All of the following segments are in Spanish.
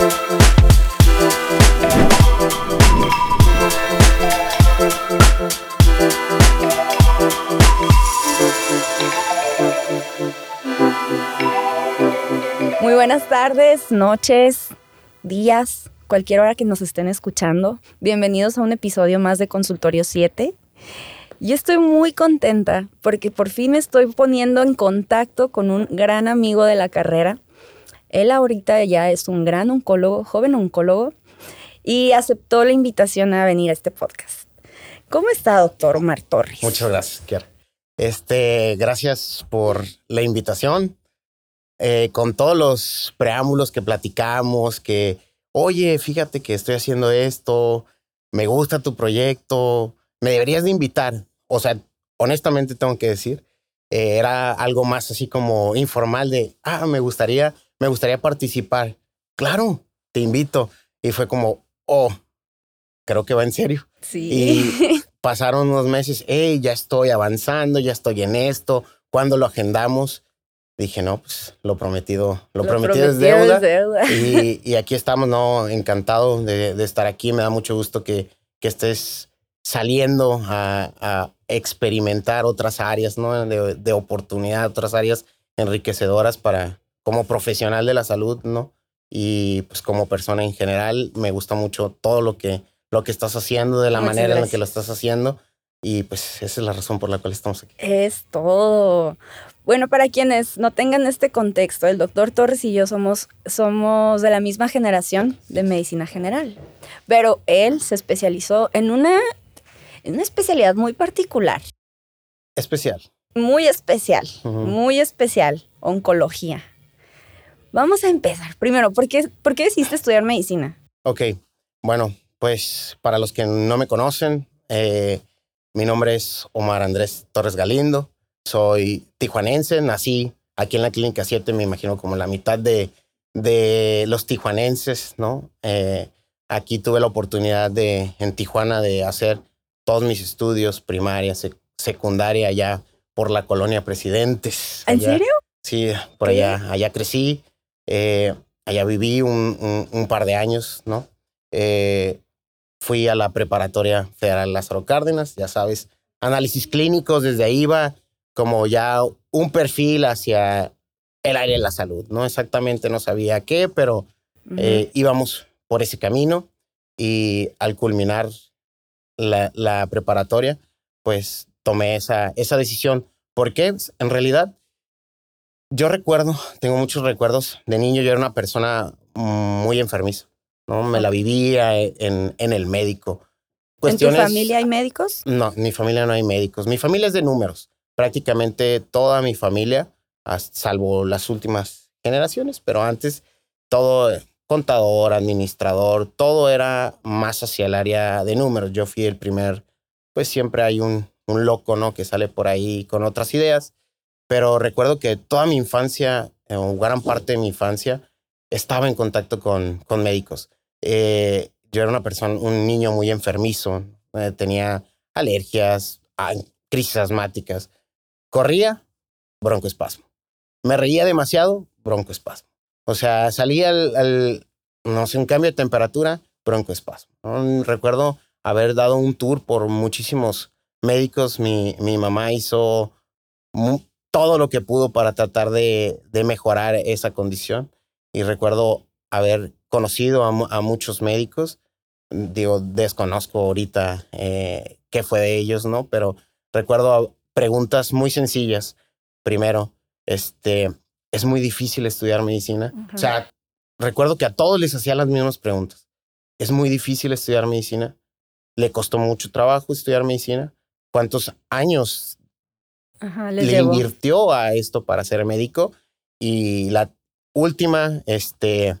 Muy buenas tardes, noches, días, cualquier hora que nos estén escuchando. Bienvenidos a un episodio más de Consultorio 7. Yo estoy muy contenta porque por fin me estoy poniendo en contacto con un gran amigo de la carrera. Él ahorita ya es un gran oncólogo, joven oncólogo, y aceptó la invitación a venir a este podcast. ¿Cómo está, doctor Omar Torres? Muchas gracias, Kiara. Este, gracias por la invitación. Eh, con todos los preámbulos que platicamos, que, oye, fíjate que estoy haciendo esto, me gusta tu proyecto, me deberías de invitar. O sea, honestamente tengo que decir, eh, era algo más así como informal de, ah, me gustaría, me gustaría participar. Claro, te invito. Y fue como, oh, creo que va en serio. Sí. Y pasaron unos meses, hey, ya estoy avanzando, ya estoy en esto, ¿cuándo lo agendamos? dije, no, pues lo prometido, lo, prometido, es deuda. Y, aquí estamos, ¿no? Encantado de, estar aquí. Me da mucho gusto que, que estés saliendo a, experimentar otras áreas, ¿no? De, de, oportunidad, otras áreas enriquecedoras para, como profesional de la salud, ¿no? Y pues como persona en general, me gusta mucho todo lo que, lo que estás haciendo, de la manera en la que lo estás haciendo. Y pues esa es la razón por la cual estamos aquí. Es todo. Bueno, para quienes no tengan este contexto, el doctor Torres y yo somos, somos de la misma generación de medicina general, pero él se especializó en una, en una especialidad muy particular. Especial. Muy especial, muy especial, oncología. Vamos a empezar. Primero, ¿por qué, ¿por qué decidiste estudiar medicina? Ok, bueno, pues para los que no me conocen, eh, mi nombre es Omar Andrés Torres Galindo. Soy tijuanense, nací aquí en la Clínica 7, me imagino como la mitad de, de los tijuanenses, ¿no? Eh, aquí tuve la oportunidad de, en Tijuana, de hacer todos mis estudios, primaria, secundaria, allá por la colonia Presidentes. ¿En serio? Sí, por allá, allá crecí, eh, allá viví un, un, par de años, ¿no? Eh, fui a la preparatoria federal Lázaro Cárdenas, ya sabes, análisis clínicos, desde ahí va como ya un perfil hacia el área de la salud. No exactamente no sabía qué, pero eh, íbamos por ese camino y al culminar la, preparatoria, pues tomé esa, esa decisión. Porque en realidad yo recuerdo, tengo muchos recuerdos de niño, yo era una persona muy enfermiza, ¿no? Me la vivía en, en el médico. ¿En tu familia hay médicos? No, en mi familia no hay médicos. Mi familia es de números prácticamente toda mi familia, salvo las últimas generaciones, pero antes todo contador, administrador, todo era más hacia el área de números. Yo fui el primer, pues siempre hay un, un loco, ¿no? Que sale por ahí con otras ideas, pero recuerdo que toda mi infancia, o gran parte de mi infancia, estaba en contacto con, con médicos. Eh, yo era una persona, un niño muy enfermizo, eh, tenía alergias, crisis asmáticas. Corría, broncoespasmo. Me reía demasiado, broncoespasmo. O sea, salía al, no sé, un cambio de temperatura, broncoespasmo. Recuerdo haber dado un tour por muchísimos médicos. Mi, mi mamá hizo todo lo que pudo para tratar de, de, mejorar esa condición. Y recuerdo haber conocido a, muchos médicos. Digo, desconozco ahorita eh, qué fue de ellos, ¿no? Pero recuerdo preguntas muy sencillas. Primero, este, es muy difícil estudiar medicina. O sea, recuerdo que a todos les hacía las mismas preguntas. Es muy difícil estudiar medicina. Le costó mucho trabajo estudiar medicina. ¿Cuántos años le invirtió a esto para ser médico? Y la última, este,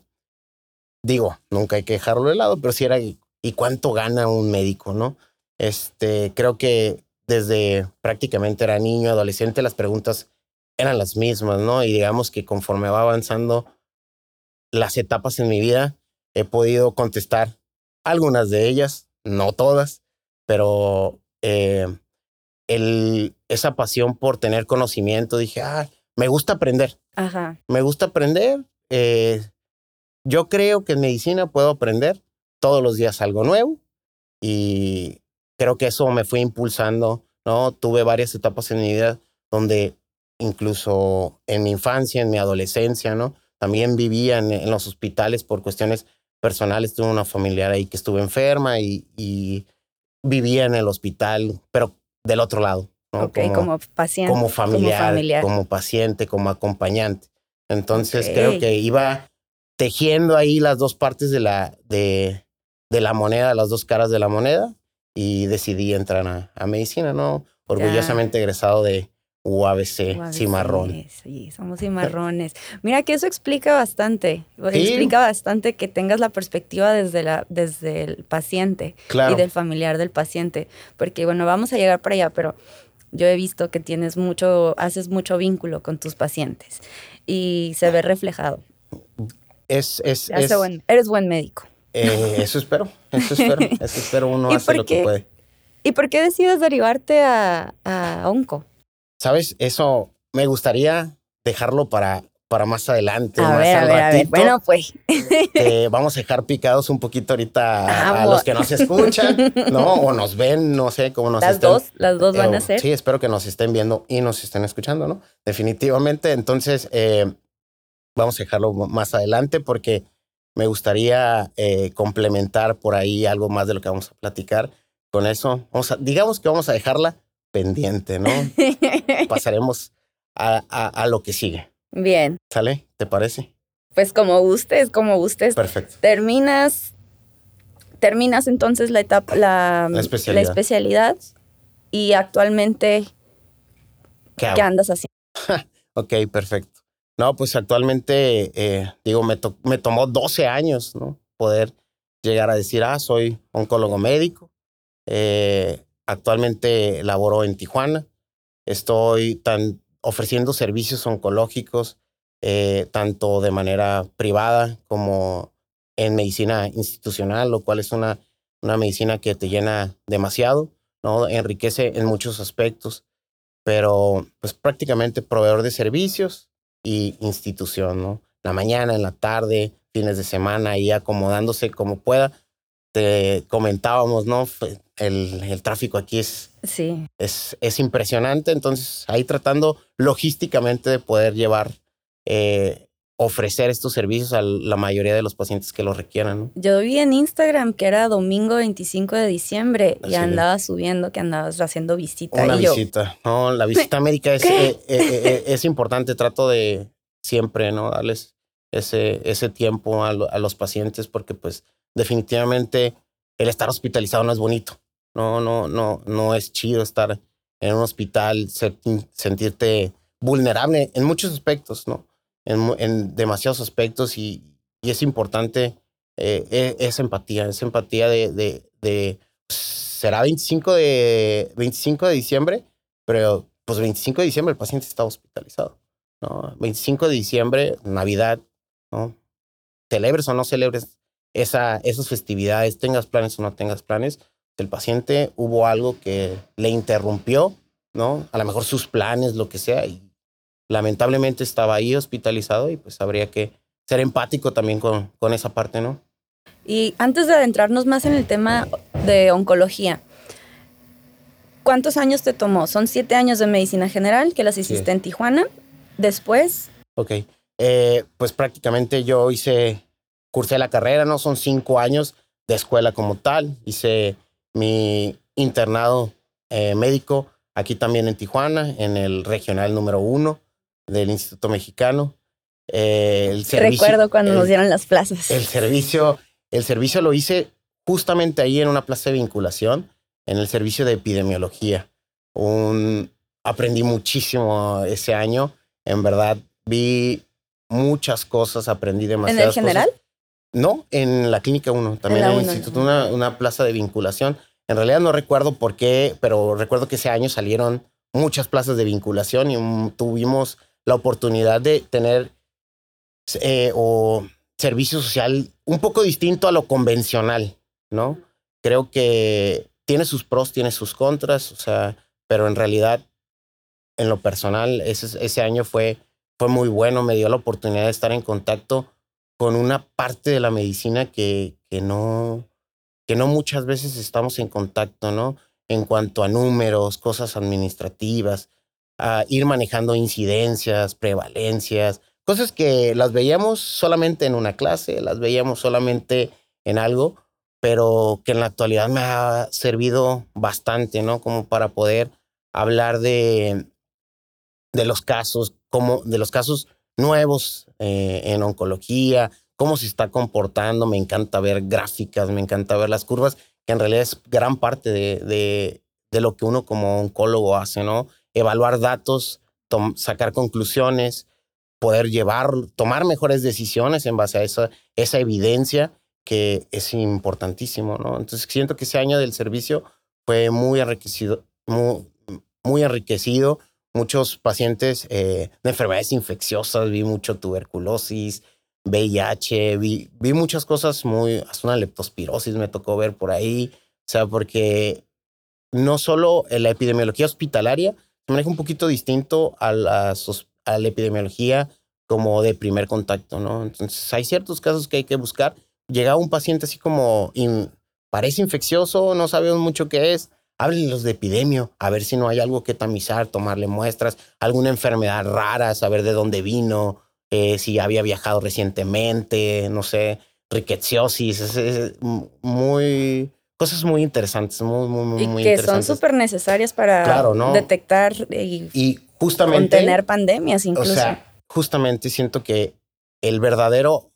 digo, nunca hay que dejarlo de lado, pero si era, ¿y cuánto gana un médico, no? Este, creo que desde prácticamente era niño, adolescente, las preguntas eran las mismas, ¿no? Y digamos que conforme va avanzando las etapas en mi vida, he podido contestar algunas de ellas, no todas, pero eh, el, esa pasión por tener conocimiento, dije, ah, me gusta aprender. Ajá. Me gusta aprender. Eh, yo creo que en medicina puedo aprender todos los días algo nuevo y creo que eso me fue impulsando, ¿no? Tuve varias etapas en mi vida donde incluso en mi infancia, en mi adolescencia, ¿no? También vivía en, los hospitales por cuestiones personales. Tuve una familiar ahí que estuvo enferma y, y vivía en el hospital, pero del otro lado. ¿no? Ok, como, paciente. Como familiar, como paciente, como acompañante. Entonces creo que iba tejiendo ahí las dos partes de la, de, de la moneda, las dos caras de la moneda, y decidí entrar a, medicina, ¿no? Orgullosamente egresado de UABC, Cimarrón. Sí, somos cimarrones. Mira que eso explica bastante, explica bastante que tengas la perspectiva desde, la, desde el paciente y del familiar del paciente, porque bueno, vamos a llegar para allá, pero yo he visto que tienes mucho, haces mucho vínculo con tus pacientes y se ve reflejado. Es, es, eres buen médico. Eh, eso espero, eso espero, eso espero uno hace lo que puede. ¿Y por qué decides derivarte a, a Onco? Sabes, eso me gustaría dejarlo para, para más adelante. A más ver, a ver, a ver. Bueno, pues. vamos a dejar picados un poquito ahorita a, los que nos escuchan, ¿no? O nos ven, no sé cómo nos Las dos, las dos van a ser. Sí, espero que nos estén viendo y nos estén escuchando, ¿no? Definitivamente. Entonces, eh, vamos a dejarlo más adelante porque me gustaría eh, complementar por ahí algo más de lo que vamos a platicar. Con eso, vamos a, digamos que vamos a dejarla pendiente, ¿no? Pasaremos a, a, lo que sigue. Bien. ¿Sale? ¿Te parece? Pues como gustes, como gustes. Perfecto. Terminas, terminas entonces la etapa, la, especialidad. La especialidad y actualmente, ¿qué, ¿qué andas haciendo? ok, perfecto. No, pues actualmente, eh, digo, me, me tomó 12 años, ¿no? Poder llegar a decir, ah, soy oncólogo médico. Eh, actualmente laboro en Tijuana. Estoy ofreciendo servicios oncológicos, eh, tanto de manera privada como en medicina institucional, lo cual es una, una medicina que te llena demasiado, ¿no? Enriquece en muchos aspectos, pero pues prácticamente proveedor de servicios, y institución, ¿no? La mañana, en la tarde, fines de semana, y acomodándose como pueda. Te comentábamos, ¿no? El, el tráfico aquí es, sí. es, es impresionante, entonces ahí tratando logísticamente de poder llevar eh, ofrecer estos servicios a la mayoría de los pacientes que lo requieran. ¿no? Yo vi en Instagram que era domingo 25 de diciembre y andaba subiendo que andabas haciendo visita. Una visita. No, la visita médica es, eh, eh, eh, es importante. Trato de siempre no darles ese, ese tiempo a, a, los pacientes porque pues definitivamente el estar hospitalizado no es bonito. No, no, no, no es chido estar en un hospital, sentirte vulnerable en muchos aspectos, ¿no? en, demasiados aspectos y, y es importante eh, e, esa empatía, esa empatía de, de, pues, será 25 de, 25 de diciembre, pero pues 25 de diciembre el paciente está hospitalizado, ¿no? 25 de diciembre, Navidad, ¿no? Celebres o no celebres esa, esas festividades, tengas planes o no tengas planes, el paciente hubo algo que le interrumpió, ¿no? A lo mejor sus planes, lo que sea, y lamentablemente estaba ahí hospitalizado y pues habría que ser empático también con, con esa parte, ¿no? Y antes de adentrarnos más en el tema de oncología, ¿cuántos años te tomó? Son siete años de medicina general que las hiciste en Tijuana. Después. Ok. Eh, pues prácticamente yo hice, cursé la carrera, ¿no? Son cinco años de escuela como tal. Hice mi internado eh, médico aquí también en Tijuana, en el regional número uno del Instituto Mexicano. Eh, el Recuerdo cuando nos dieron las plazas. El servicio, el servicio lo hice justamente ahí en una plaza de vinculación, en el servicio de epidemiología. Un, aprendí muchísimo ese año. En verdad, vi muchas cosas, aprendí demasiadas ¿En el general? No, en la Clínica 1, también en, el instituto, una, una plaza de vinculación. En realidad no recuerdo por qué, pero recuerdo que ese año salieron muchas plazas de vinculación y tuvimos la oportunidad de tener eh, o servicio social un poco distinto a lo convencional, ¿no? Creo que tiene sus pros, tiene sus contras, o sea, pero en realidad, en lo personal, ese, ese año fue, fue muy bueno, me dio la oportunidad de estar en contacto con una parte de la medicina que, que, no, que no muchas veces estamos en contacto, ¿no? En cuanto a números, cosas administrativas, a ir manejando incidencias, prevalencias, cosas que las veíamos solamente en una clase, las veíamos solamente en algo, pero que en la actualidad me ha servido bastante, ¿no? Como para poder hablar de, de los casos, como de los casos nuevos eh, en oncología, cómo se está comportando. Me encanta ver gráficas, me encanta ver las curvas, que en realidad es gran parte de, de, de lo que uno como oncólogo hace, ¿no? Evaluar datos, sacar conclusiones, poder llevar, tomar mejores decisiones en base a esa, esa evidencia que es importantísimo, ¿no? Entonces siento que ese año del servicio fue muy enriquecido, muy, muy enriquecido. Muchos pacientes eh, de enfermedades infecciosas, vi mucho tuberculosis, VIH, vi, vi muchas cosas muy, hasta una leptospirosis me tocó ver por ahí, o sea, porque no solo la epidemiología hospitalaria se maneja un poquito distinto a la, epidemiología como de primer contacto, ¿no? Entonces hay ciertos casos que hay que buscar. Llega un paciente así como, parece infeccioso, no sabemos mucho qué es, háblenlos de epidemio, a ver si no hay algo que tamizar, tomarle muestras, alguna enfermedad rara, saber de dónde vino, eh, si había viajado recientemente, no sé, riqueciosis, es, muy cosas muy interesantes, muy, muy, muy, y que son súper necesarias para detectar y, y justamente contener pandemias incluso. O sea, justamente siento que el verdadero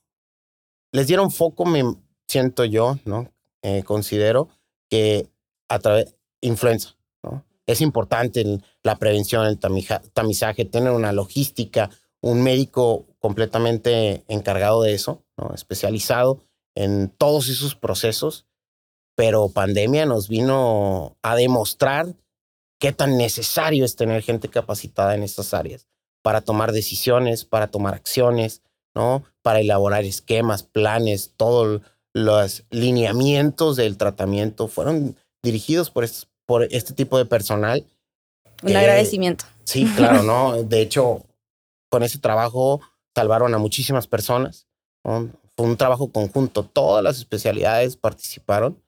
les dieron foco, me siento yo, ¿no? Eh, considero que a través influenza. ¿no? Es importante la prevención, el tamizaje, tener una logística, un médico completamente encargado de eso, ¿no? especializado en todos esos procesos. Pero pandemia nos vino a demostrar qué tan necesario es tener gente capacitada en estas áreas para tomar decisiones, para tomar acciones, ¿no? Para elaborar esquemas, planes, todos los lineamientos del tratamiento fueron dirigidos por estos por este tipo de personal. Un agradecimiento. Sí, claro, ¿no? De hecho, con ese trabajo salvaron a muchísimas personas. Fue un trabajo conjunto, todas las especialidades participaron,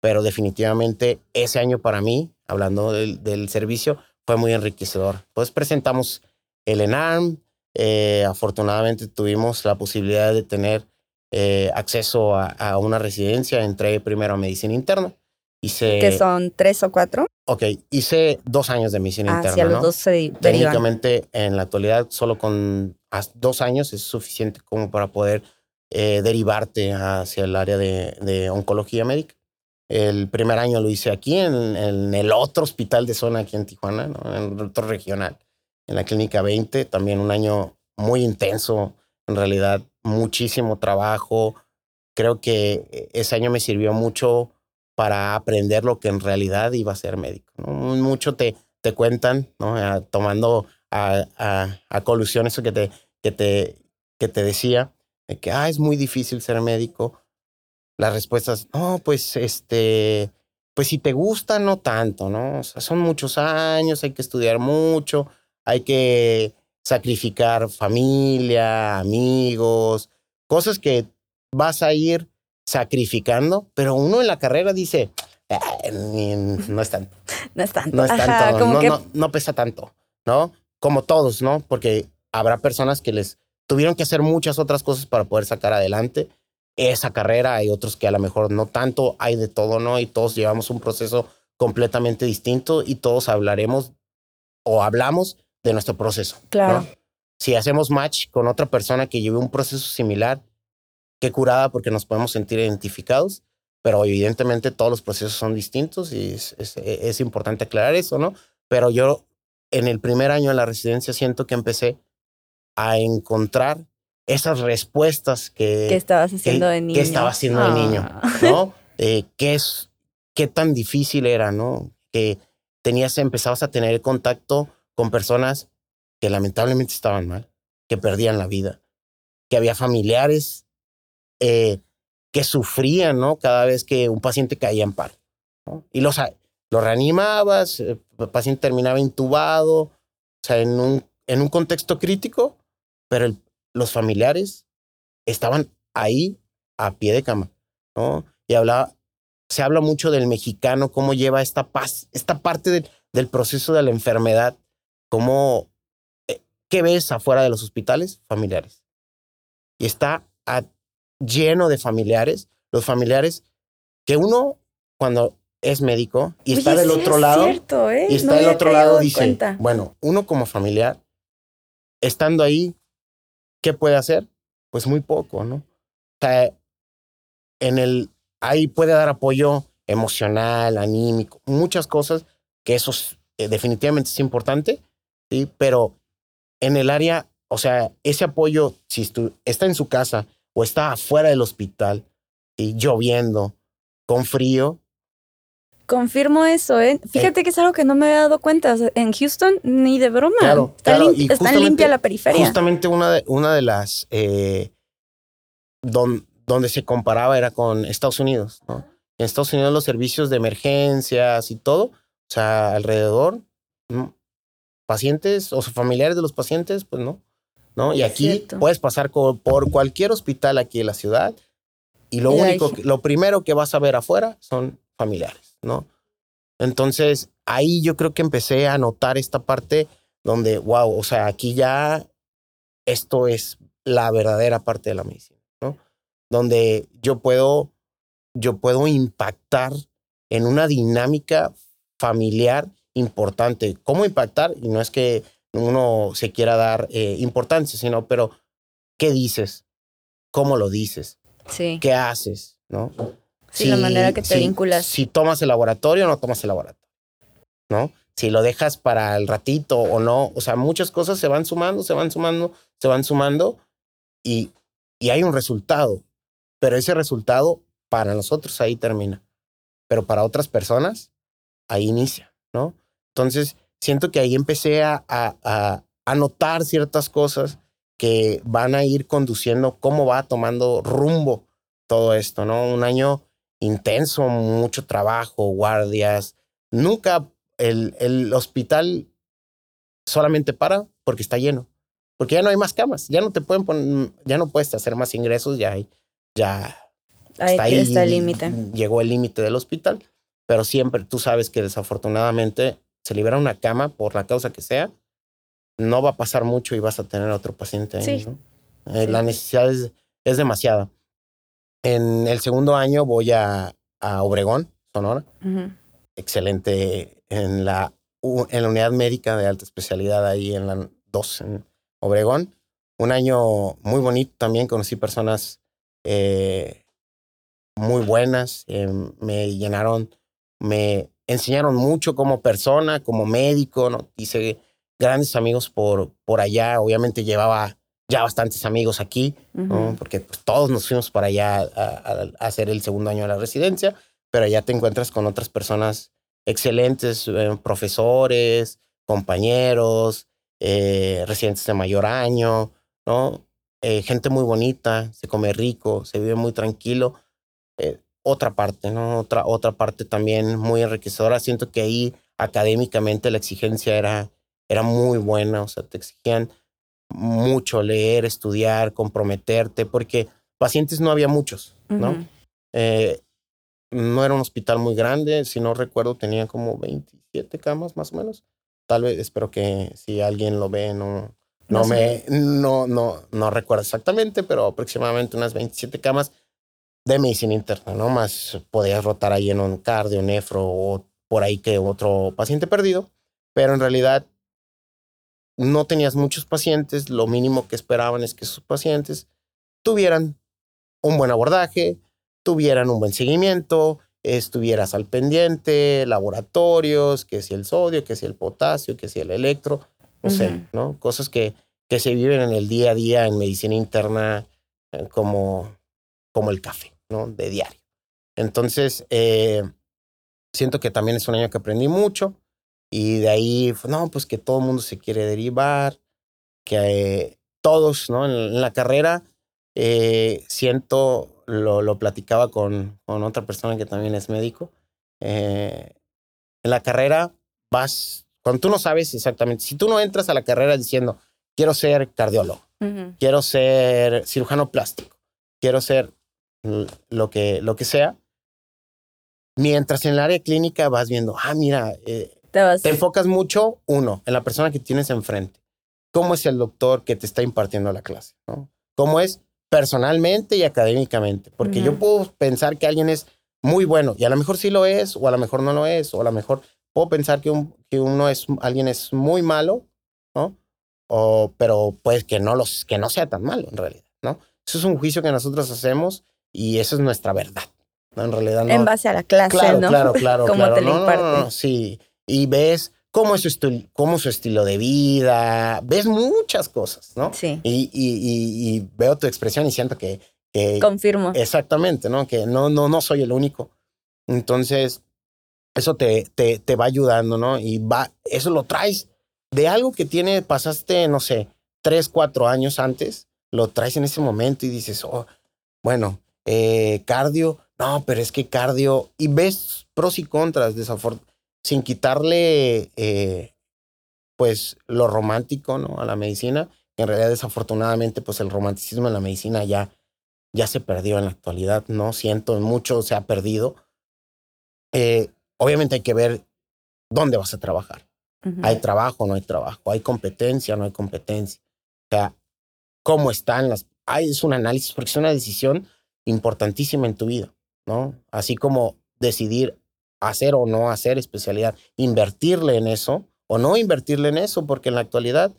pero definitivamente ese año para mí, hablando del, servicio, fue muy enriquecedor. Pues presentamos el ENARM, eh, afortunadamente tuvimos la posibilidad de tener eh, acceso a, a, una residencia, entré primero a medicina interna ¿Que son tres o cuatro? Ok, hice dos años de medicina ah, interna. Sí, a los dos se Técnicamente, en la actualidad, solo con dos años es suficiente como para poder eh, derivarte hacia el área de, de, oncología médica. El primer año lo hice aquí, en, en, el otro hospital de zona aquí en Tijuana, ¿no? en otro regional, en la Clínica 20. También un año muy intenso, en realidad, muchísimo trabajo. Creo que ese año me sirvió mucho para aprender lo que en realidad iba a ser médico. Mucho te, te cuentan, ¿no? tomando a, a, colusión eso que te, que te, que te decía, de que ah, es muy difícil ser médico. Las respuestas, no, pues este, pues si te gusta, no tanto, ¿no? Son muchos años, hay que estudiar mucho, hay que sacrificar familia, amigos, cosas que vas a ir sacrificando, pero uno en la carrera dice, no es tanto. No es tanto. No es tanto, no, no, pesa tanto, ¿no? Como todos, ¿no? Porque habrá personas que les tuvieron que hacer muchas otras cosas para poder sacar adelante esa carrera, hay otros que a lo mejor no tanto, hay de todo, ¿no? Y todos llevamos un proceso completamente distinto y todos hablaremos o hablamos de nuestro proceso. Claro. Si hacemos match con otra persona que lleve un proceso similar, qué curada porque nos podemos sentir identificados, pero evidentemente todos los procesos son distintos y es, es, importante aclarar eso, ¿no? Pero yo en el primer año de la residencia siento que empecé a encontrar esas respuestas que... ¿Qué estabas haciendo de niño? ¿Qué estaba haciendo de niño? Ah. ¿No? Eh, ¿qué, es, ¿Qué tan difícil era, no? Que tenías, empezabas a tener contacto con personas que lamentablemente estaban mal, que perdían la vida, que había familiares eh, que sufrían, ¿no? Cada vez que un paciente caía en paro. Y los, lo reanimabas, el paciente terminaba intubado, o sea, en un, en un contexto crítico, pero los familiares estaban ahí a pie de cama, ¿no? Y hablaba, se habla mucho del mexicano, cómo lleva esta paz, esta parte del, del proceso de la enfermedad, cómo, eh, ¿qué ves afuera de los hospitales? Familiares. Y está lleno de familiares, los familiares que uno cuando es médico y está del otro lado ¿eh? y está del otro lado dice, bueno, uno como familiar estando ahí, ¿qué puede hacer? Pues muy poco, ¿no? O sea, en el ahí puede dar apoyo emocional, anímico, muchas cosas que eso eh, definitivamente es importante, sí, pero en el área, o sea, ese apoyo si está en su casa o está afuera del hospital y lloviendo, con frío. Confirmo eso, ¿eh? Fíjate que es algo que no me había dado cuenta. En Houston, ni de broma. Claro, está, limpia la periferia. Justamente una de, una de las eh, donde se comparaba era con Estados Unidos, ¿no? En Estados Unidos los servicios de emergencias y todo, o sea, alrededor, pacientes o familiares de los pacientes, pues no. ¿No? Y aquí puedes pasar por cualquier hospital aquí en la ciudad y lo único, lo primero que vas a ver afuera son familiares, ¿no? Entonces, ahí yo creo que empecé a notar esta parte donde, wow, o sea, aquí ya esto es la verdadera parte de la medicina, ¿no? Donde yo puedo, yo puedo impactar en una dinámica familiar importante. ¿Cómo impactar? Y no es que uno se quiera dar eh, importancia, sino, pero, ¿qué dices? ¿Cómo lo dices? Sí. ¿Qué haces? ¿No? Sí, la manera que te vinculas. Si tomas el laboratorio o no tomas el laboratorio, ¿no? Si lo dejas para el ratito o no. O sea, muchas cosas se van sumando, se van sumando, se van sumando y, y hay un resultado. Pero ese resultado para nosotros ahí termina. Pero para otras personas, ahí inicia, ¿no? Entonces, siento que ahí empecé a, a, a notar ciertas cosas que van a ir conduciendo cómo va tomando rumbo todo esto, ¿no? Un año intenso, mucho trabajo, guardias. Nunca el, el hospital solamente para porque está lleno, porque ya no hay más camas, ya no te pueden poner, ya no puedes hacer más ingresos, ya hay, ya está ahí está el límite. Llegó el límite del hospital, pero siempre tú sabes que desafortunadamente se libera una cama por la causa que sea no va a pasar mucho y vas a tener otro paciente ahí. Eh, la necesidad es, es, demasiada. En el segundo año voy a, a Obregón, Sonora. Excelente en la, en la unidad médica de alta especialidad ahí en la 2 en Obregón. Un año muy bonito también, conocí personas eh, muy buenas, eh, me llenaron, me enseñaron mucho como persona, como médico, ¿no? Hice grandes amigos por, por allá. Obviamente llevaba ya bastantes amigos aquí, porque pues, todos nos fuimos para allá a, hacer el segundo año de la residencia, pero ya te encuentras con otras personas excelentes, eh, profesores, compañeros, eh, residentes de mayor año, ¿no? Eh, gente muy bonita, se come rico, se vive muy tranquilo. Otra parte, ¿no? Otra, otra parte también muy enriquecedora. Siento que ahí académicamente la exigencia era, era muy buena, o sea, te exigían mucho leer, estudiar, comprometerte, porque pacientes no había muchos, ¿no? Eh, no era un hospital muy grande, si no recuerdo tenía como 27 camas más o menos. Tal vez, espero que si alguien lo ve, no, no, me, no, no, no recuerdo exactamente, pero aproximadamente unas 27 camas de medicina interna, ¿no? Más podías rotar ahí en un cardio, nefro o por ahí que otro paciente perdido, pero en realidad no tenías muchos pacientes, lo mínimo que esperaban es que sus pacientes tuvieran un buen abordaje, tuvieran un buen seguimiento, estuvieras al pendiente, laboratorios, que si el sodio, que si el potasio, que si el electro, no sé, ¿no? Cosas que, que se viven en el día a día en medicina interna eh, como, como el café, ¿no? De diario. Entonces, eh, siento que también es un año que aprendí mucho. Y de ahí, no, pues que todo el mundo se quiere derivar, que todos, ¿no? En, la carrera, eh, siento, lo, lo platicaba con, con, otra persona que también es médico, eh, en la carrera vas, cuando tú no sabes exactamente, si tú no entras a la carrera diciendo, quiero ser cardiólogo, quiero ser cirujano plástico, quiero ser lo que, lo que sea. Mientras en el área clínica vas viendo, ah, mira, eh, te, enfocas mucho, uno, en la persona que tienes enfrente. ¿Cómo es el doctor que te está impartiendo la clase? ¿no? ¿Cómo es personalmente y académicamente? Porque yo puedo pensar que alguien es muy bueno y a lo mejor sí lo es, o a lo mejor no lo es, o a lo mejor puedo pensar que, un, que uno es, alguien es muy malo, ¿no? O, pero pues que no, los, que no sea tan malo en realidad, ¿no? Eso es un juicio que nosotros hacemos y eso es nuestra verdad. ¿no? En realidad no. En base a la clase, claro, ¿no? Claro, claro, Como claro. te No, no, no, sí. Y ves cómo es, su cómo es su estilo de vida, ves muchas cosas, ¿no? Sí, Y, y, y, y veo tu expresión y siento que, que confirmo. exactamente, ¿no? Que no, no, no soy el único. Entonces, eso te, te, te va ayudando, ¿no? Y va, eso lo traes de algo que tiene, pasaste, no sé, tres, cuatro años antes, lo traes en ese momento y dices, oh, bueno, eh, cardio, no, pero es que cardio, y ves pros y contras, sin quitarle, eh, pues, lo romántico, ¿no? A la medicina, que en realidad, desafortunadamente, pues, el romanticismo en la medicina ya, ya se perdió en la actualidad, ¿no? Siento, mucho se ha perdido. Eh, obviamente hay que ver dónde vas a trabajar. Ujú. Hay trabajo, no hay trabajo. Hay competencia, no hay competencia. O sea, cómo están las... Hay, es un análisis, porque es una decisión importantísima en tu vida, ¿no? Así como decidir hacer o no hacer especialidad, invertirle en eso o no invertirle en eso, porque en la actualidad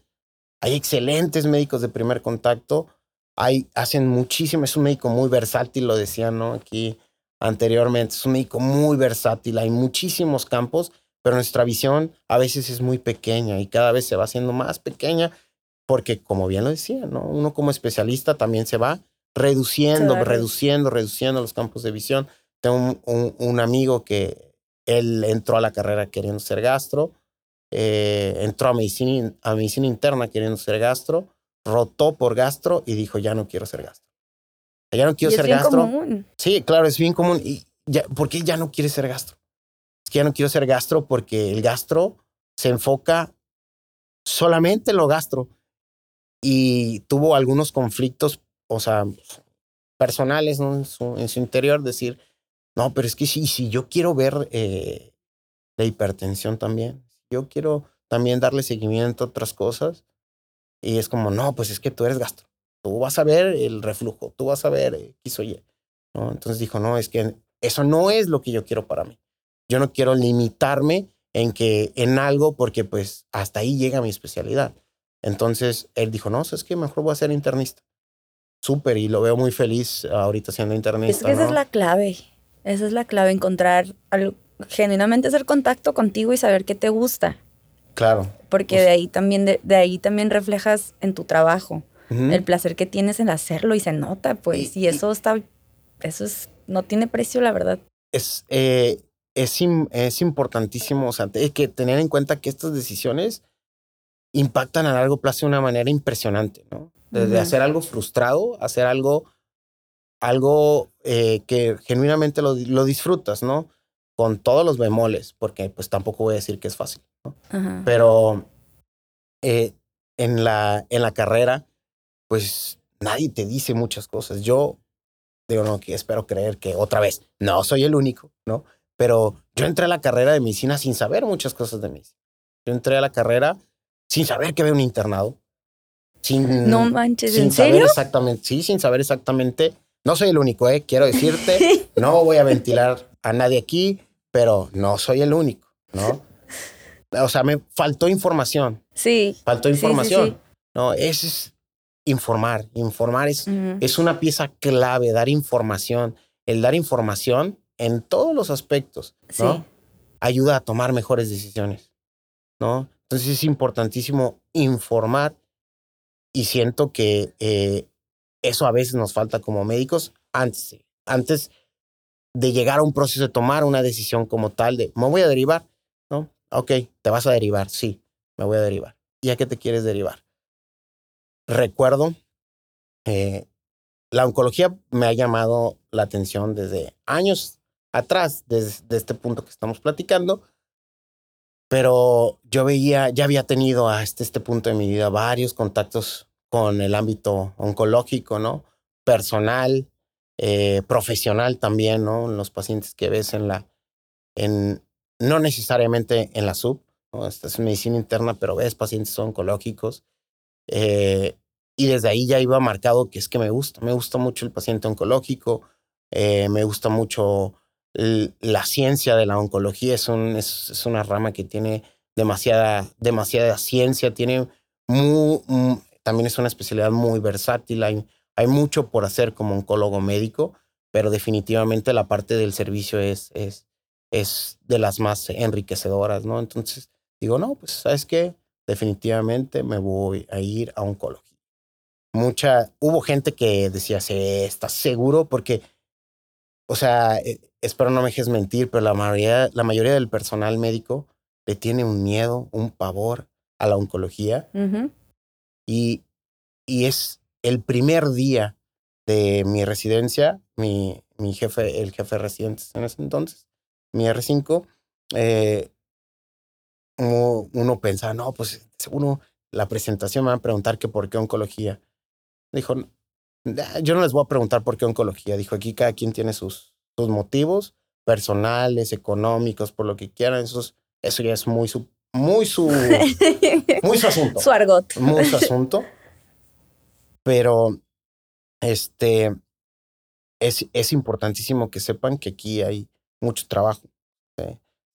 hay excelentes médicos de primer contacto, hay, hacen muchísimo, es un médico muy versátil, lo decía, ¿no? Aquí anteriormente, es un médico muy versátil, hay muchísimos campos, pero nuestra visión a veces es muy pequeña y cada vez se va haciendo más pequeña porque, como bien lo decía, ¿no? Uno como especialista también se va reduciendo, Claro. reduciendo, reduciendo los campos de visión. Tengo un, un- un amigo que él entró a la carrera queriendo ser gastro, eh, entró a medicina, a medicina interna queriendo ser gastro, rotó por gastro y dijo, ya no quiero ser gastro. Ya no quiero Y es ser bien gastro. común. Sí, claro, es bien común. ¿Y ya, por qué ya no quiere ser gastro? Es que ya no quiero ser gastro porque el gastro se enfoca solamente en lo gastro y tuvo algunos conflictos, o sea, personales ¿no? en, su, interior, decir, no, pero es que sí, si yo quiero ver eh, la hipertensión también, yo quiero también darle seguimiento a otras cosas y es como, no, pues es que tú eres gastro, tú vas a ver el reflujo, tú vas a ver X o Y. Entonces dijo, no, es que eso no es lo que yo quiero para mí. Yo no quiero limitarme en que en algo porque pues hasta ahí llega mi especialidad. Entonces él dijo, no, es que mejor voy a ser internista. Súper, y lo veo muy feliz ahorita siendo internista. Es que esa ¿no? es la clave. Esa es la clave, encontrar algo, genuinamente hacer contacto contigo y saber qué te gusta. Claro. Porque Pues- de ahí también, de, de ahí también reflejas en tu trabajo el placer que tienes en hacerlo y se nota, pues. Y- Y, eso está, eso es, no tiene precio, la verdad. es, eh, es, im- es importantísimo, o sea, hay que tener en cuenta que estas decisiones impactan a largo plazo de una manera impresionante, ¿no? Desde hacer algo frustrado, hacer algo, algo eh, que genuinamente lo, lo disfrutas, ¿no? Con todos los bemoles, porque pues tampoco voy a decir que es fácil, ¿no? Pero eh, en, la, en la carrera, pues nadie te dice muchas cosas. Yo digo, no, que espero creer que otra vez, no soy el único, ¿no? Pero yo entré a la carrera de medicina sin saber muchas cosas de medicina. Yo entré a la carrera sin saber que había un internado. Sin, no manches, sin ¿en saber serio? exactamente, sí, sin saber exactamente. No soy el único, ¿eh? Quiero decirte, no voy a ventilar a nadie aquí, pero no soy el único, ¿no? O sea, me faltó información, Sí. faltó Sí, sí, información. sí. No, eso es informar. Informar es, es una pieza clave, dar información. El dar información en todos los aspectos, ¿no? Ayuda a tomar mejores decisiones, ¿no? Entonces es importantísimo informar y siento que eh, eso a veces nos falta como médicos antes, antes de llegar a un proceso de tomar una decisión como tal de, me voy a derivar, ¿no? Ok, te vas a derivar, sí, me voy a derivar. ¿Y a qué te quieres derivar? Recuerdo, eh, la oncología me ha llamado la atención desde años atrás, desde, desde este punto que estamos platicando, pero yo veía, ya había tenido hasta este punto de mi vida varios contactos con el ámbito oncológico, ¿no? Personal, eh, profesional también, ¿no? Los pacientes que ves en la, en, no necesariamente en la sub, ¿no? Esta es medicina interna, pero ves pacientes oncológicos. Eh, y desde ahí ya iba marcado que es que me gusta, me gusta mucho el paciente oncológico, eh, me gusta mucho la ciencia de la oncología, es, un, es, es, una rama que tiene demasiada, demasiada ciencia, tiene muy, también es una especialidad muy versátil, hay, hay mucho por hacer como oncólogo médico, pero definitivamente la parte del servicio es, es, es de las más enriquecedoras, ¿no? Entonces digo, no, pues, ¿sabes qué? Definitivamente me voy a ir a oncología. Mucha, hubo gente que decía, sí, ¿estás seguro? Porque, o sea, eh, espero no me dejes mentir, pero la mayoría, la mayoría del personal médico le tiene un miedo, un pavor a la oncología. y, y es el primer día de mi residencia, mi, mi jefe, el jefe de residentes en ese entonces, mi R5, eh, uno, uno pensaba, no, pues uno, la presentación me va a preguntar que por qué oncología. Dijo, yo no les voy a preguntar por qué oncología. Dijo, aquí cada quien tiene sus, sus motivos personales, económicos, por lo que quieran. Eso, eso ya es muy su, muy su, muy su asunto. Su argot. Muy su asunto. Pero, este, es, es importantísimo que sepan que aquí hay mucho trabajo.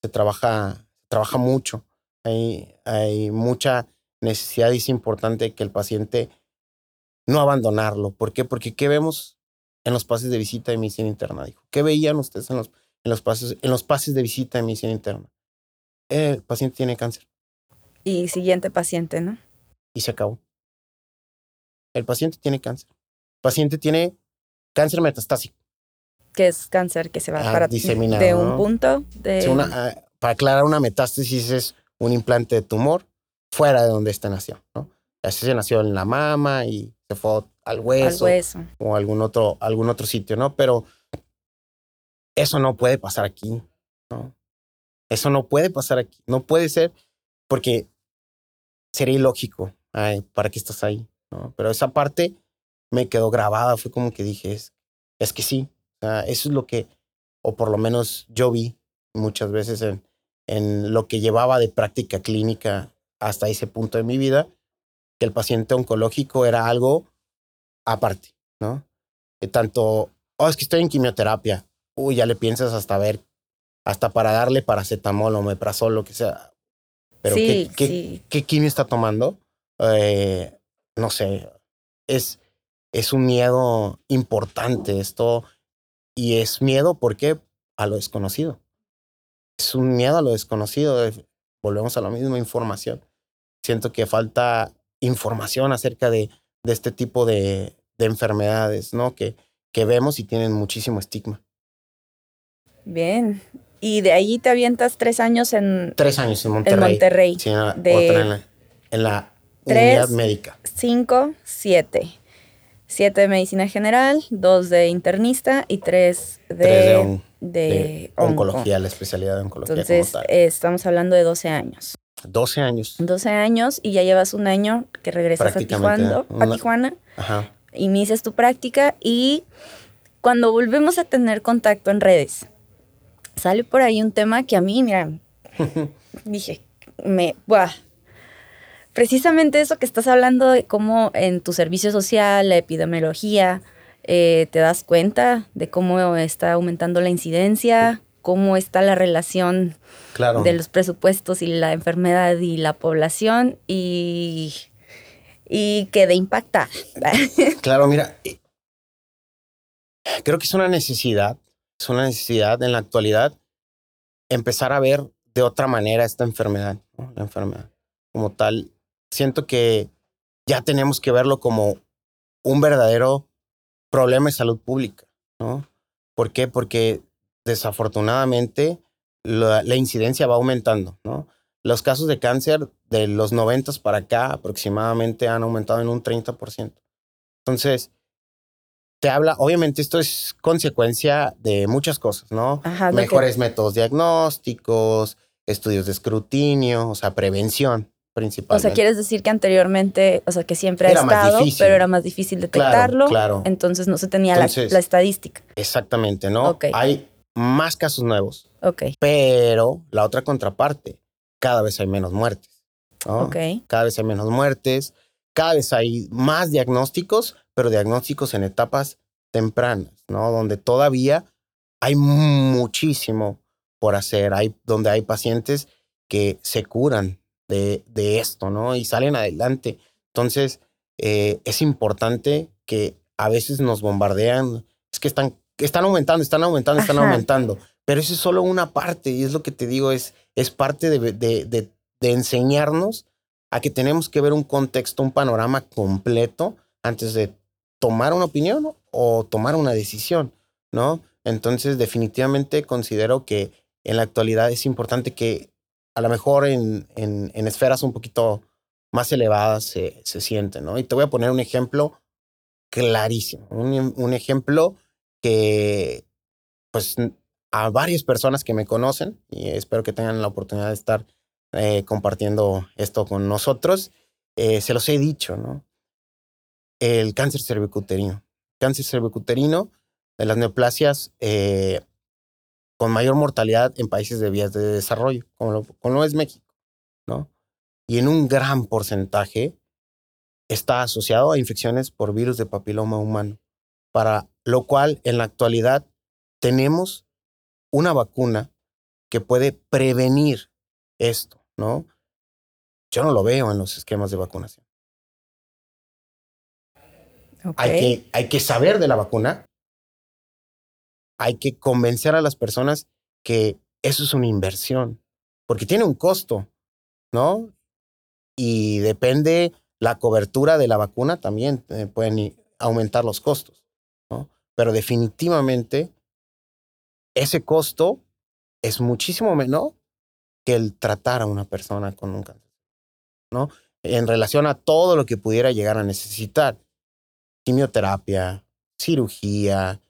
Se trabaja, trabaja mucho. Hay, hay mucha necesidad y es importante que el paciente no abandonarlo. ¿Por qué? Porque ¿qué vemos en los pases de visita de medicina interna? Dijo, ¿qué veían ustedes en los, en los, pases, en los pases de visita de medicina interna? El paciente tiene cáncer. Y siguiente paciente, ¿no? Y se acabó. El paciente tiene cáncer. El paciente tiene cáncer metastásico. Que es cáncer que se va ah, para de un punto de... Ah, para aclarar una metástasis es un implante de tumor fuera de donde este nació, ¿no? Así se nació en la mama y se fue al hueso, o algún otro, algún otro sitio, ¿no? Pero eso no puede pasar aquí, ¿no? Eso no puede pasar aquí, no puede ser porque sería ilógico. Ay, ¿para qué estás ahí? ¿No? Pero esa parte me quedó grabada, fue como que dije, es, es que sí, o sea, eso es lo que, o por lo menos yo vi muchas veces en, en lo que llevaba de práctica clínica hasta ese punto de mi vida, que el paciente oncológico era algo aparte, ¿no? Que tanto, oh, es que estoy en quimioterapia, uy, ya le piensas hasta ver, hasta para darle paracetamol o meprazol, lo que sea. Pero ¿qué, qué, ¿qué, quimio está tomando? Eh, no sé, es, es un miedo importante esto y es miedo, ¿por qué? A lo desconocido. Es un miedo a lo desconocido. Volvemos a la misma información. Siento que falta información acerca de, de este tipo de, de enfermedades, ¿no? Que, que vemos y tienen muchísimo estigma. Bien. Y de ahí te avientas tres años en... Tres años en Monterrey. En Monterrey. Sí, en la, en la, unidad médica. Cinco, siete. Siete de medicina general, dos de internista y tres de, de, oncología, la especialidad de oncología. Entonces, estamos hablando de 12 años. 12 años. 12 años y ya llevas un año que regresas a Tijuana, a Tijuana Ajá. Inicias tu práctica y cuando volvemos a tener contacto en redes, sale por ahí un tema que a mí, mira, dije, me, buah. Precisamente eso que estás hablando de cómo en tu servicio social, la epidemiología, eh, te das cuenta de cómo está aumentando la incidencia, cómo está la relación de los presupuestos y la enfermedad y la población y, y quedé impactada. claro, mira, creo que es una necesidad, es una necesidad en la actualidad empezar a ver de otra manera esta enfermedad, la enfermedad como tal. Siento que ya tenemos que verlo como un verdadero problema de salud pública, ¿no? ¿Por qué? Porque desafortunadamente la, incidencia va aumentando, ¿no? Los casos de cáncer de los 90 para acá aproximadamente han aumentado en un 30%. Entonces, te habla, obviamente esto es consecuencia de muchas cosas, ¿no? Mejores métodos diagnósticos, estudios de escrutinio, o sea, prevención, O principalmente. sea, quieres decir que anteriormente, o sea, que siempre ha Era estado, pero era más difícil detectarlo. claro. Entonces no se tenía la- Entonces- la, estadística. Exactamente, ¿no? Ok. Hay más casos nuevos, Ok, pero la otra contraparte, cada vez hay menos muertes. ¿no? Cada vez hay menos muertes, cada vez hay más diagnósticos, pero diagnósticos en etapas tempranas, ¿no? Donde todavía hay muchísimo por hacer, hay, donde hay pacientes que se curan de, de esto, ¿no? Y salen adelante. Entonces, eh, es importante que a veces nos bombardean, es que están, están aumentando, están aumentando, están Ajá. aumentando, pero eso es solo una parte y es lo que te digo, es, es parte de, de, de, enseñarnos a que tenemos que ver un contexto, un panorama completo antes de tomar una opinión o tomar una decisión, ¿no? Entonces, definitivamente considero que en la actualidad es importante que a lo mejor en, en, en esferas un poquito más elevadas se, se siente, ¿no? Y te voy a poner un ejemplo clarísimo, un, un ejemplo que, pues, a varias personas que me conocen, y espero que tengan la oportunidad de estar eh, compartiendo esto con nosotros, eh, se los he dicho, ¿no? El cáncer cervicuterino. Cáncer cervicuterino de las neoplasias eh, con mayor mortalidad en países de vías de desarrollo, como lo, como lo es México, ¿no? Y en un gran porcentaje está asociado a infecciones por virus de papiloma humano, para lo cual en la actualidad tenemos una vacuna que puede prevenir esto, ¿no? Yo no lo veo en los esquemas de vacunación. Hay, que, hay que saber de la vacuna. Hay que convencer a las personas que eso es una inversión, porque tiene un costo, ¿no? Y depende la cobertura de la vacuna, también eh, pueden aumentar los costos, ¿no? Pero definitivamente ese costo es muchísimo menor que el tratar a una persona con un cáncer, ¿no? En relación a todo lo que pudiera llegar a necesitar quimioterapia, cirugía,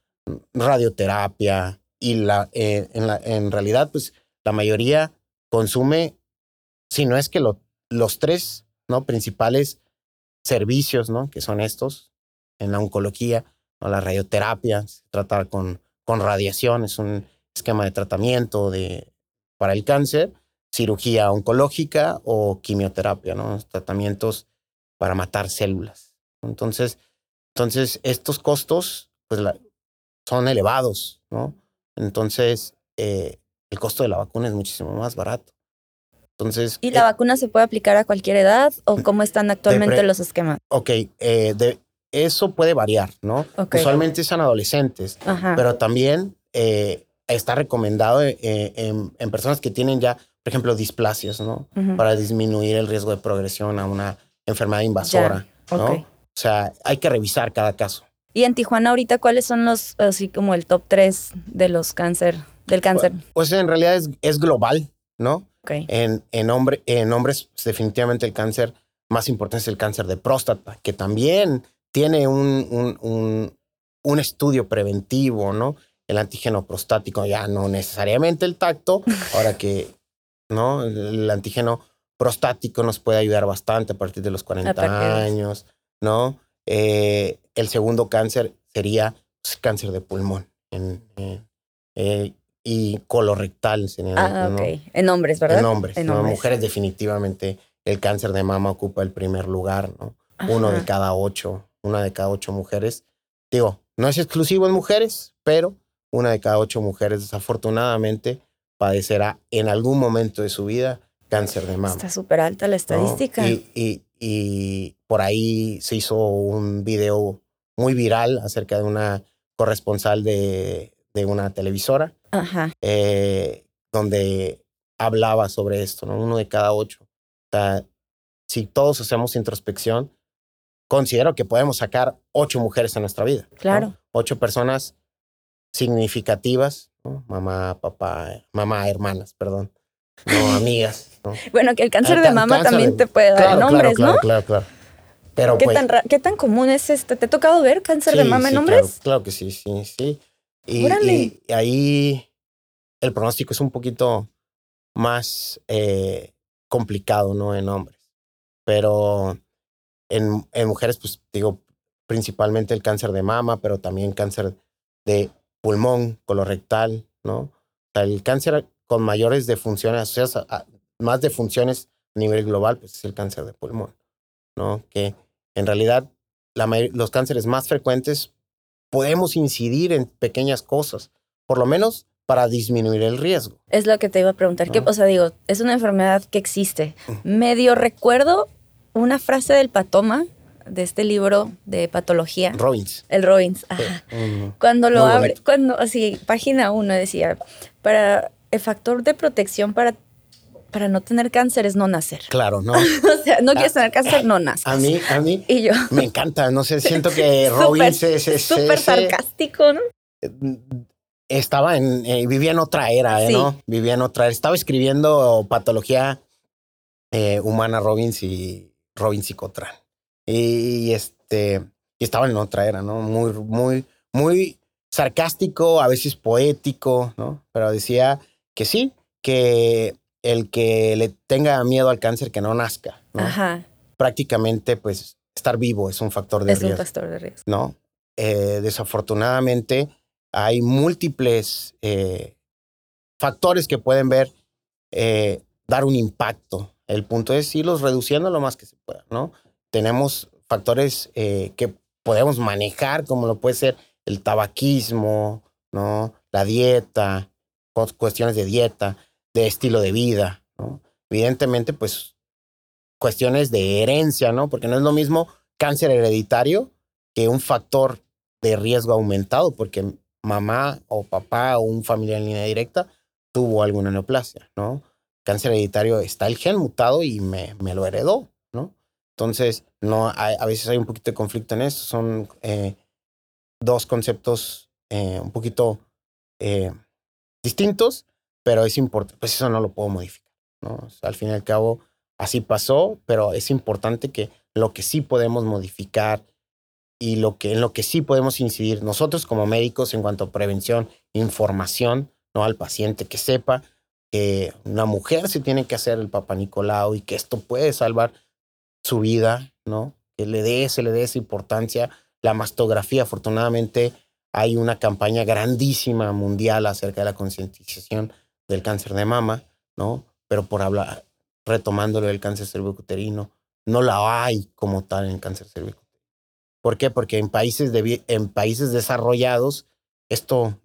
radioterapia y la, eh, en, la, en realidad, pues la mayoría consume, si no es que lo, los tres ¿no? principales servicios, ¿no? que son estos en la oncología, ¿no? la radioterapia, se trata con, con radiación, es un esquema de tratamiento de, para el cáncer, cirugía oncológica o quimioterapia, ¿no? tratamientos para matar células. Entonces, entonces, estos costos pues, la- son elevados, ¿no? Entonces, eh, el costo de la vacuna es muchísimo más barato. Entonces, ¿Y la eh, vacuna se puede aplicar a cualquier edad o cómo están actualmente los esquemas? ok, eh, de, eso puede variar, ¿no? Ok. Usualmente son adolescentes, Ajá. pero también eh, está recomendado eh, en, en personas que tienen ya, por ejemplo, displasias, ¿no? Para disminuir el riesgo de progresión a una enfermedad invasora, ¿no? O sea, hay que revisar cada caso. Y en Tijuana ahorita, ¿cuáles son los, así como el top 3 de los cáncer, del cáncer? Pues en realidad es, es global, ¿no? Ok. En, en, hombre, en hombres, pues, definitivamente el cáncer más importante es el cáncer de próstata, que también tiene un, un, un, un estudio preventivo, ¿no? El antígeno prostático, ya no necesariamente el tacto, ahora que, ¿no? El antígeno prostático nos puede ayudar bastante a partir de los 40 partir de- años, ¿no? Eh, el segundo cáncer sería pues, cáncer de pulmón en, en- eh, y colorectal. sería, Ah, ¿no? ok. En hombres, ¿verdad? En hombres, En ¿no? hombres. mujeres definitivamente el cáncer de mama ocupa el primer lugar, ¿no? Uno de cada ocho, una de cada ocho mujeres. Digo, no es exclusivo en mujeres, pero una de cada ocho mujeres desafortunadamente padecerá en algún momento de su vida cáncer de mama. Está súper alta la ¿no? estadística. Y, y- y por ahí se hizo un video muy viral acerca de una corresponsal de, de una televisora Ajá. eh, donde hablaba sobre esto, ¿no? Uno de cada ocho. O sea, si todos hacemos introspección, considero que podemos sacar ocho mujeres en nuestra vida. ¿no? Claro. Ocho personas significativas, ¿no? Mamá, papá, mamá, hermanas, perdón. No, amigas. ¿no? Bueno, que el cáncer El de mama también de- te puede dar Claro, en claro, hombres, claro, ¿no? Claro, claro. Pero ¿Qué, pues, tan ra- ¿Qué tan común es este? ¿Te ha tocado ver cáncer de mama en sí, hombres? Claro, claro que sí, sí, sí. Y- y ahí el pronóstico es un poquito más eh, complicado, ¿no? En hombres. Pero en, en mujeres, pues digo, principalmente el cáncer de mama, pero también cáncer de pulmón, colorectal, ¿no? O sea, el cáncer con mayores defunciones, o sea, más defunciones a nivel global, pues es el cáncer de pulmón, ¿no? Que en realidad la los cánceres más frecuentes podemos incidir en pequeñas cosas, por lo menos para disminuir el riesgo. Es lo que te iba a preguntar. ¿Qué, o sea, digo, es una enfermedad que existe. Medio recuerdo una frase del patoma de este libro de patología. Robbins. El Robbins, ajá. Cuando lo abre, cuando, así, página uno decía, para el factor de protección para para no tener cáncer es no nacer. Claro, no. o sea, no quieres tener cáncer, no naces. A mí, a mí. Y yo. Me encanta, no sé, siento que Robbins es súper sarcástico, ¿no? Estaba en, eh, vivía en otra era, ¿eh? ¿no? Vivía en otra era. Estaba escribiendo patología eh, humana Robbins y Robbins y Cotran. Y, este, y estaba en otra era, ¿no? Muy, muy, muy sarcástico, a veces poético, ¿no? Pero decía que sí, que el que le tenga miedo al cáncer que no nazca. ¿no? Ajá. Prácticamente, pues, estar vivo es un factor de riesgo. Es un factor de riesgo. ¿No? Eh, desafortunadamente, hay múltiples eh, factores que pueden ver eh, dar un impacto. El punto es irlos reduciendo lo más que se pueda, ¿no? Tenemos factores que podemos manejar, como lo puede ser el tabaquismo, ¿no? La dieta, cuestiones de dieta de estilo de vida, ¿no? Evidentemente, pues cuestiones de herencia, ¿no? Porque no es lo mismo cáncer hereditario que un factor de riesgo aumentado, porque mamá o papá o un familiar en línea directa tuvo alguna neoplasia, ¿no? Cáncer hereditario está el gen mutado y me, me lo heredó, ¿no? Entonces, no, a veces hay un poquito de conflicto en eso. Son eh, dos conceptos eh, un poquito eh, distintos, pero es importante, pues eso no lo puedo modificar, ¿no? al fin y al cabo, así pasó, pero es importante que lo que sí podemos modificar y lo que, en lo que sí podemos incidir nosotros como médicos en cuanto a prevención, información, ¿no? Al paciente que sepa que una mujer se tiene que hacer el Papa Nicolau y que esto puede salvar su vida, ¿no? Que le dé, se le dé esa importancia. La mastografía, afortunadamente, hay una campaña grandísima mundial acerca de la concientización del cáncer de mama, ¿no? Pero por hablar, retomándolo del cáncer cervicuterino, no la hay como tal en cáncer cervicuterino. ¿Por qué? Porque en países, en países desarrollados esto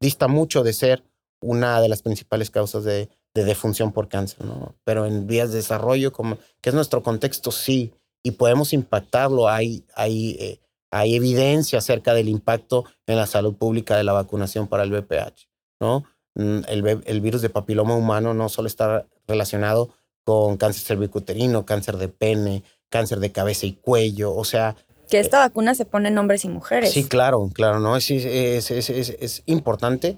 dista mucho de ser una de las principales causas de, de defunción por cáncer, ¿no? Pero en vías de desarrollo, como, que es nuestro contexto, sí, y podemos impactarlo. Hay, hay, eh, hay evidencia acerca del impacto en la salud pública de la vacunación para el VPH, ¿no? Mm, el, virus de papiloma humano no solo está relacionado con cáncer cervicuterino, cáncer de pene, cáncer de cabeza y cuello, o sea... Que esta vacuna se pone en hombres y mujeres. Sí, claro, claro, ¿no? Es, es, es, es importante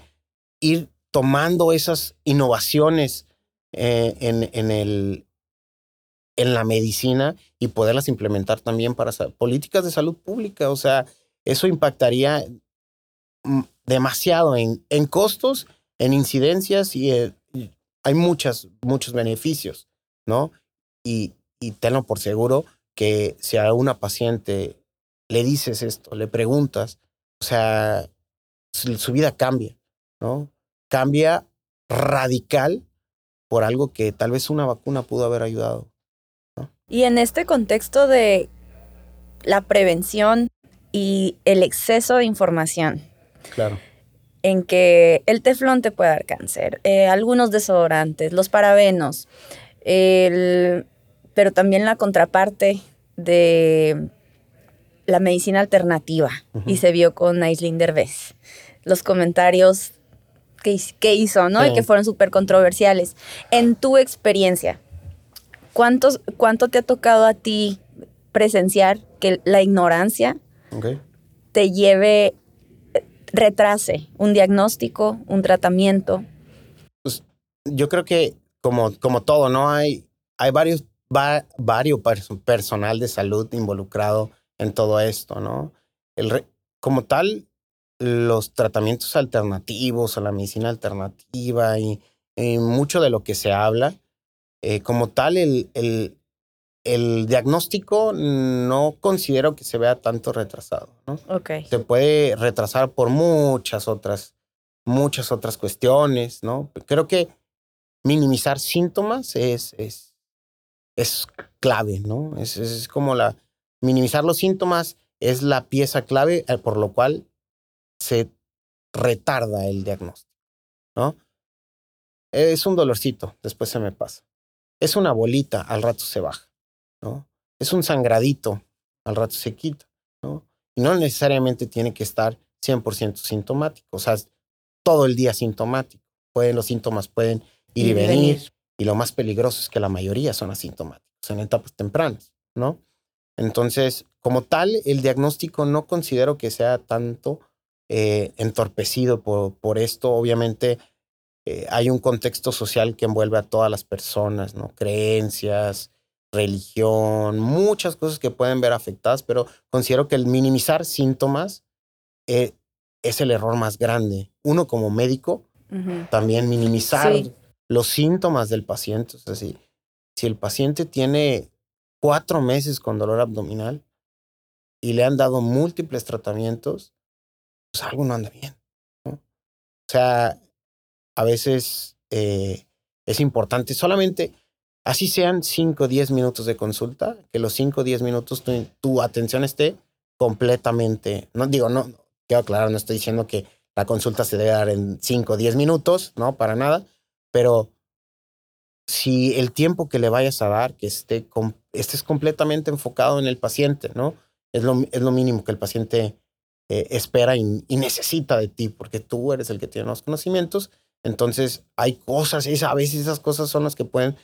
ir tomando esas innovaciones eh, en, en, el, en la medicina y poderlas implementar también para políticas de salud pública. O sea, eso impactaría mm, demasiado en, en costos en incidencias eh, y, hay muchas, muchos beneficios, ¿no? Y, y tenlo por seguro que si a una paciente le dices esto, le preguntas, o sea, su, vida cambia, ¿no? Cambia radical por algo que tal vez una vacuna pudo haber ayudado. ¿no? Y en este contexto de la prevención y el exceso de información. Claro en que el teflón te puede dar cáncer, eh, algunos desodorantes, los parabenos, pero también la contraparte de la medicina alternativa y se vio con Aislinn Derbez. Los comentarios que, hizo, ¿no? Y que fueron súper controversiales. En tu experiencia, ¿cuántos, ¿cuánto te ha tocado a ti presenciar que la ignorancia te lleve retrase un diagnóstico, un tratamiento? Pues yo creo que como, como todo, ¿no? Hay, hay varios, varios personal de salud involucrado en todo esto, ¿no? El como tal, los tratamientos alternativos o la medicina alternativa y, mucho de lo que se habla, eh, como tal, el, el, el diagnóstico no considero que se vea tanto retrasado, ¿no? Ok. Se puede retrasar por muchas otras, muchas otras cuestiones, ¿no? Creo que minimizar síntomas es, es, es clave, ¿no? Es, es como la, minimizar los síntomas es la pieza clave eh, por lo cual se retarda el diagnóstico, ¿no? Es un dolorcito, después se me pasa. Es una bolita, al rato se baja, ¿no? Es un sangradito, al rato se quita, ¿no? Y no necesariamente tiene que estar 100% sintomático, o sea, todo el día sintomático. Pueden, los síntomas pueden ir y, venir, y lo más peligroso es que la mayoría son asintomáticos en etapas tempranas, ¿no? Entonces, como tal, el diagnóstico no considero que sea tanto eh, entorpecido por, por esto. Obviamente, eh, hay un contexto social que envuelve a todas las personas, ¿no? Creencias, religión, muchas cosas que pueden ver afectadas, pero considero que el minimizar síntomas eh, es el error más grande. Uno como médico, también minimizar los síntomas del paciente. O sea, si, si el paciente tiene cuatro meses con dolor abdominal y le han dado múltiples tratamientos, pues algo no anda bien. O sea, a veces eh, es importante solamente, así sean 5 o 10 minutos de consulta, que los 5 o 10 minutos tu, tu, atención esté completamente, no digo, no, quiero aclarar, no estoy diciendo que la consulta se debe dar en 5 o 10 minutos, no, para nada, pero si el tiempo que le vayas a dar, que esté estés completamente enfocado en el paciente, ¿no? Es lo, es lo mínimo que el paciente eh, espera y, y, necesita de ti, porque tú eres el que tiene los conocimientos entonces, hay cosas, a veces esas cosas son las que pueden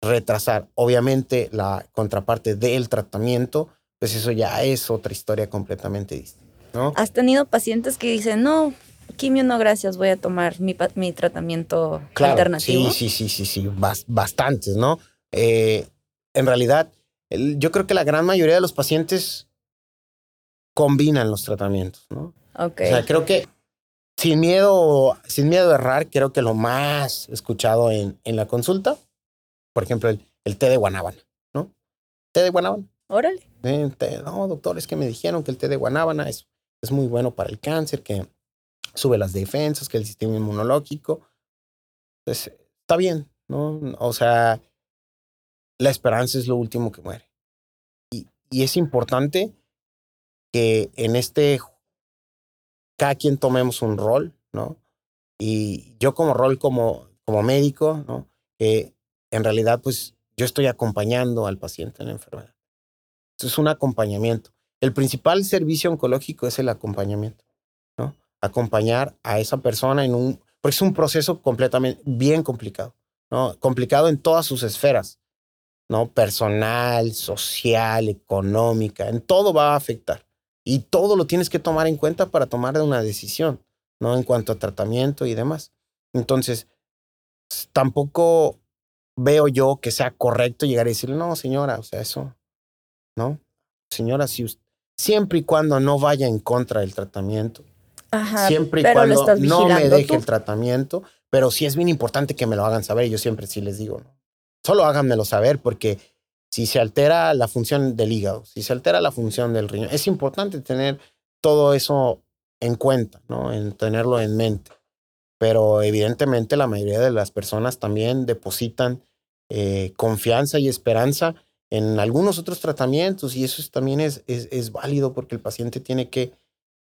retrasar. Obviamente, la contraparte del tratamiento, pues eso ya es otra historia completamente distinta. ¿no? ¿Has tenido pacientes que dicen, no, quimio no, gracias, voy a tomar mi, mi tratamiento claro, alternativo? Sí, sí, sí, sí, sí, bastantes, ¿no? Eh, en realidad, yo creo que la gran mayoría de los pacientes combinan los tratamientos, ¿no? Ok. O sea, creo que sin miedo, sin miedo a errar, creo que lo más escuchado en, en la consulta, por ejemplo, el, el té de guanábana, ¿no? Té de guanábana. Órale. Eh, té, no, doctor, es que me dijeron que el té de guanábana es, es muy bueno para el cáncer, que sube las defensas, que el sistema inmunológico. Pues está bien, ¿no? O sea, la esperanza es lo último que muere. Y, y es importante que en este cada quien tomemos un rol, ¿no? Y yo como rol como, como médico, ¿no? Que en realidad, pues yo estoy acompañando al paciente en la enfermedad. Eso es un acompañamiento. El principal servicio oncológico es el acompañamiento, ¿no? Acompañar a esa persona en un, porque es un proceso completamente bien complicado, ¿no? Complicado en todas sus esferas, ¿no? Personal, social, económica, en todo va a afectar. Y todo lo tienes que tomar en cuenta para tomar una decisión, ¿no? En cuanto a tratamiento y demás. Entonces, tampoco veo yo que sea correcto llegar y decirle, no, señora, o sea, eso, ¿no? Señora, si usted, siempre y cuando no vaya en contra del tratamiento, Ajá, siempre y cuando no me deje tú. el tratamiento, pero sí es bien importante que me lo hagan saber y yo siempre sí les digo, ¿no? Solo háganmelo saber porque si se altera la función del hígado, si se altera la función del riñón, es importante tener todo eso en cuenta, ¿no? En tenerlo en mente. Pero evidentemente la mayoría de las personas también depositan eh, confianza y esperanza en algunos otros tratamientos y eso es, también es, es, es, válido porque el paciente tiene que,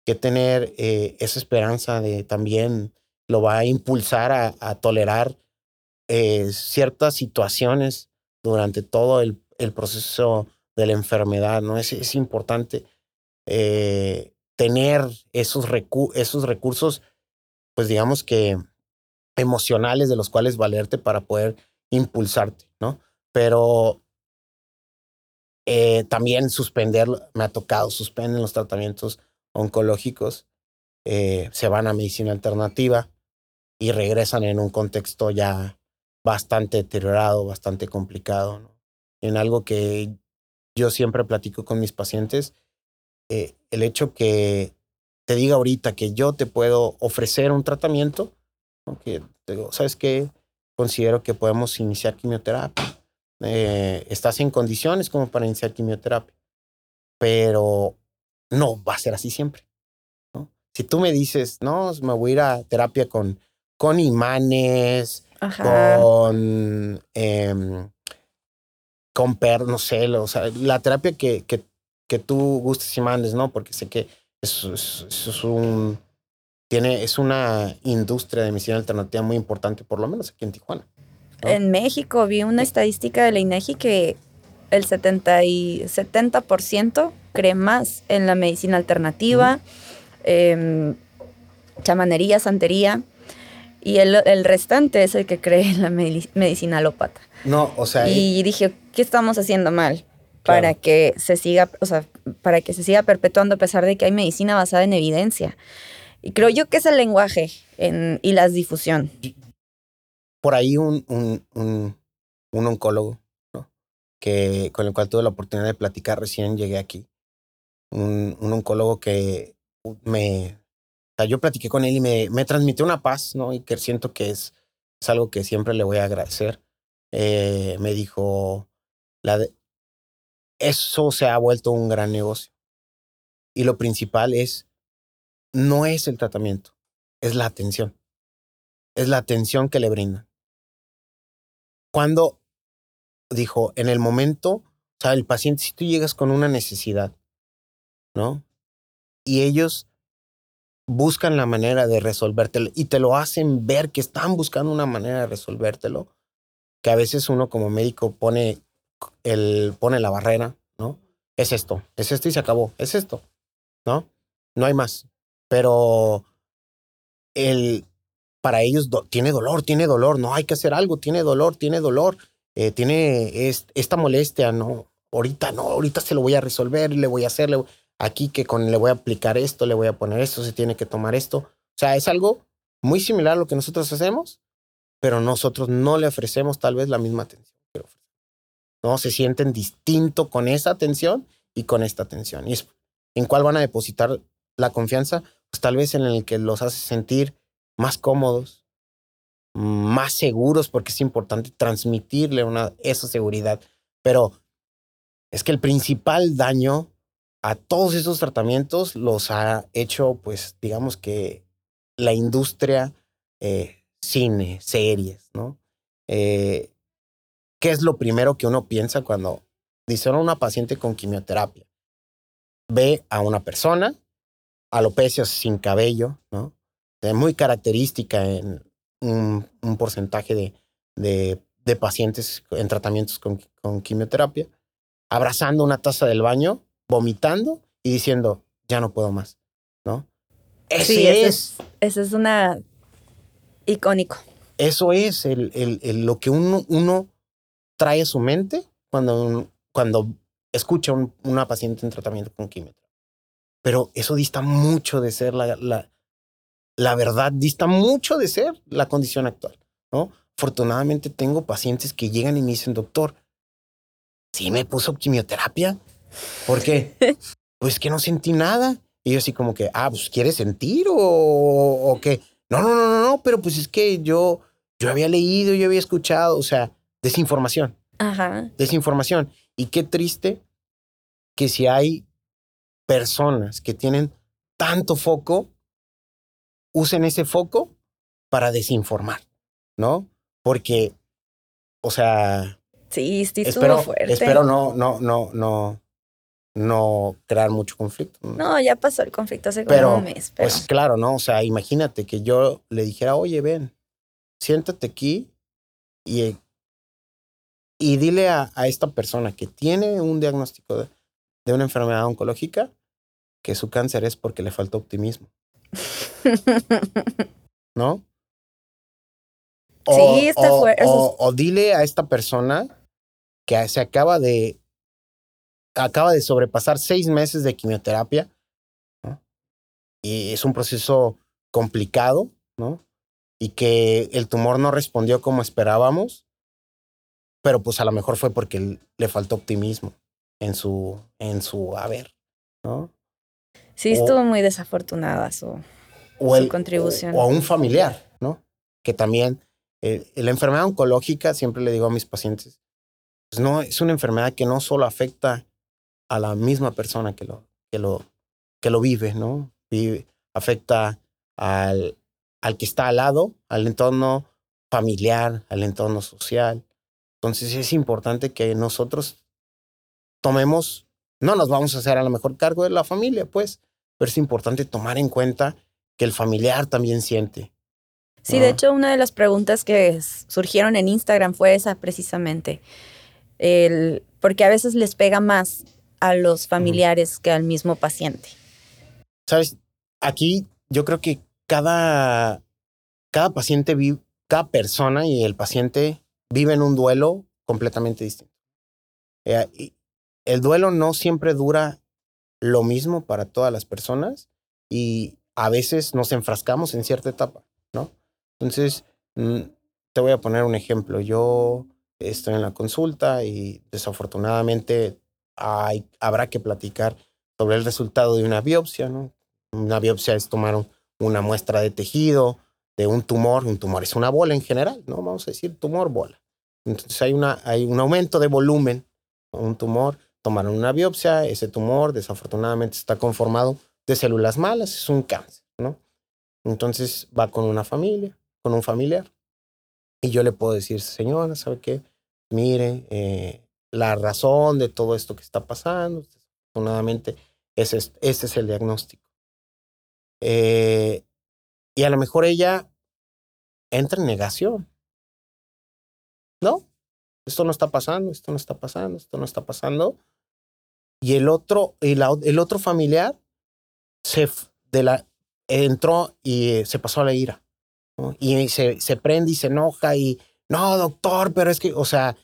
que tener eh, esa esperanza de también lo va a impulsar a, a tolerar eh, ciertas situaciones durante todo el, el, proceso de la enfermedad, ¿no? Es, es importante eh, tener esos, esos recursos, pues digamos que emocionales de los cuales valerte para poder impulsarte, ¿no? Pero eh, también suspender, me ha tocado, suspenden los tratamientos oncológicos, eh, se van a medicina alternativa y regresan en un contexto ya bastante deteriorado, bastante complicado, ¿no? En algo que yo siempre platico con mis pacientes, eh, el hecho que te diga ahorita que yo te puedo ofrecer un tratamiento, ¿no? que te digo, ¿sabes qué? Considero que podemos iniciar quimioterapia eh, estás en condiciones como para iniciar quimioterapia, pero no va a ser así siempre. ¿no? Si tú me dices, no, me voy a ir a terapia con, con imanes, con, eh, con per, no sé, o sea, la terapia que, que, que tú gustes y mandes, ¿no? Porque sé que eso, es un, tiene, es una industria de medicina alternativa muy importante, por lo menos aquí en Tijuana. En México vi una estadística de la INEGI que el 70, y 70% cree más en la medicina alternativa, em, chamanería, santería, y el, el, restante es el que cree en la medicina alópata. No, o sea... Y dije, ¿qué estamos haciendo mal? Para que se siga, o sea, para que se siga perpetuando a pesar de que hay medicina basada en evidencia. Y creo yo que es el lenguaje en, y la difusión. Por ahí un, un, un, un oncólogo, ¿no? que, con el cual tuve la oportunidad de platicar recién llegué aquí. Un, un oncólogo que me... O sea, yo platiqué con él y me, me transmitió una paz, ¿no? Y que siento que es, es algo que siempre le voy a agradecer. Eh, me dijo, la de, eso se ha vuelto un gran negocio. Y lo principal es no es el tratamiento, es la atención. Es la atención que le brindan. Cuando dijo, en el momento, o sea, el paciente, si tú llegas con una necesidad, ¿no? Y ellos buscan la manera de resolvértelo y te lo hacen ver que están buscando una manera de resolvértelo, que a veces uno como médico pone, el, pone la barrera, ¿no? Es esto, es esto y se acabó, es esto, ¿no? No hay más pero el, para ellos tiene dolor, tiene dolor, no hay que hacer algo, tiene dolor, tiene dolor, eh, tiene esta molestia, no, ahorita no, ahorita se lo voy a resolver, le voy a hacer, aquí que con le voy a aplicar esto, le voy a poner esto, se tiene que tomar esto. O sea, es algo muy similar a lo que nosotros hacemos, pero nosotros no le ofrecemos tal vez la misma atención. No, se sienten distinto con esa atención y con esta atención. ¿Y en cuál van a depositar la confianza? pues tal vez en el que los hace sentir más cómodos, más seguros, porque es importante transmitirle una, esa seguridad. Pero es que el principal daño a todos esos tratamientos los ha hecho, pues, digamos que la industria eh, cine, series, ¿no? Eh, ¿Qué es lo primero que uno piensa cuando dice a una paciente con quimioterapia? Ve a una persona alopecia sin cabello, ¿no? Es muy característica en un, un porcentaje de, de, de, pacientes en tratamientos con, con, quimioterapia, abrazando una taza del baño, vomitando y diciendo, ya no puedo más, ¿no? Ese sí, es, Eso es una icónico. Eso es el, el, el, lo que uno, uno trae su mente cuando, cuando escucha a un, una paciente en tratamiento con quimioterapia. Pero eso dista mucho de ser la, la, la verdad, dista mucho de ser la condición actual, ¿no? Afortunadamente tengo pacientes que llegan y me dicen, doctor, ¿sí me puso quimioterapia? ¿Por qué? pues que no sentí nada. Y yo así como que, ah, pues ¿quieres sentir o, o qué? No, no, no, no, no, pero pues es que yo, yo había leído, yo había escuchado, o sea, desinformación. Ajá. Desinformación. Y qué triste que si hay personas que tienen tanto foco usen ese foco para desinformar, ¿no? Porque, o sea... Sí, sí, espero, fuerte. Espero no, no, no, no, no crear mucho conflicto. No, ya pasó el conflicto hace como un mes. Pero... Pues claro, ¿no? O sea, imagínate que yo le dijera, oye, ven, siéntate aquí y, y dile a, a esta persona que tiene un diagnóstico de, de una enfermedad oncológica que su cáncer es porque le falta optimismo. ¿No? sí, está fuerte. O, dile a esta persona que se acaba de acaba de sobrepasar seis meses de quimioterapia ¿no? y es un proceso complicado, ¿no? Y que el tumor no respondió como esperábamos, pero pues a lo mejor fue porque le faltó optimismo en su en su haber, ¿no? Sí, estuvo muy desafortunada su, contribución. O, a un familiar, ¿no? Que también, eh, la enfermedad oncológica, siempre le digo a mis pacientes, pues no, es una enfermedad que no solo afecta a la misma persona que lo, que lo, que lo vive, ¿no? Vive, afecta al, al que está al lado, al entorno familiar, al entorno social. Entonces es importante que nosotros tomemos, no nos vamos a hacer a lo mejor cargo de la familia, pues, pero es importante tomar en cuenta que el familiar también siente. Sí, de hecho, una de las preguntas que surgieron en Instagram fue esa precisamente. El, porque a veces les pega más a los familiares que al mismo paciente. Sabes, aquí yo creo que cada, cada paciente vive, cada persona y el paciente viven un duelo completamente distinto. Eh, el duelo no siempre dura lo mismo para todas las personas y a veces nos enfrascamos en cierta etapa, ¿no? Entonces, mm, te voy a poner un ejemplo. Yo estoy en la consulta y desafortunadamente hay, habrá que platicar sobre el resultado de una biopsia, ¿no? Una biopsia es tomar una muestra de tejido, de un tumor, un tumor es una bola en general, ¿no? Vamos a decir tumor, bola. Entonces hay, una, hay un aumento de volumen, un tumor, tomaron una biopsia, ese tumor desafortunadamente está conformado de células malas, es un cáncer, ¿no? Entonces va con una familia, con un familiar, y yo le puedo decir, señora, ¿sabe qué? Mire, eh, la razón de todo esto que está pasando, desafortunadamente, ese es, es el diagnóstico. Eh, y a lo mejor ella entra en negación. No, esto no está pasando, esto no está pasando, esto no está pasando. Y el otro, el, el otro familiar se, de la, entró y se pasó a la ira. Y se, se prende y se enoja y, no, doctor, pero es que, o sea,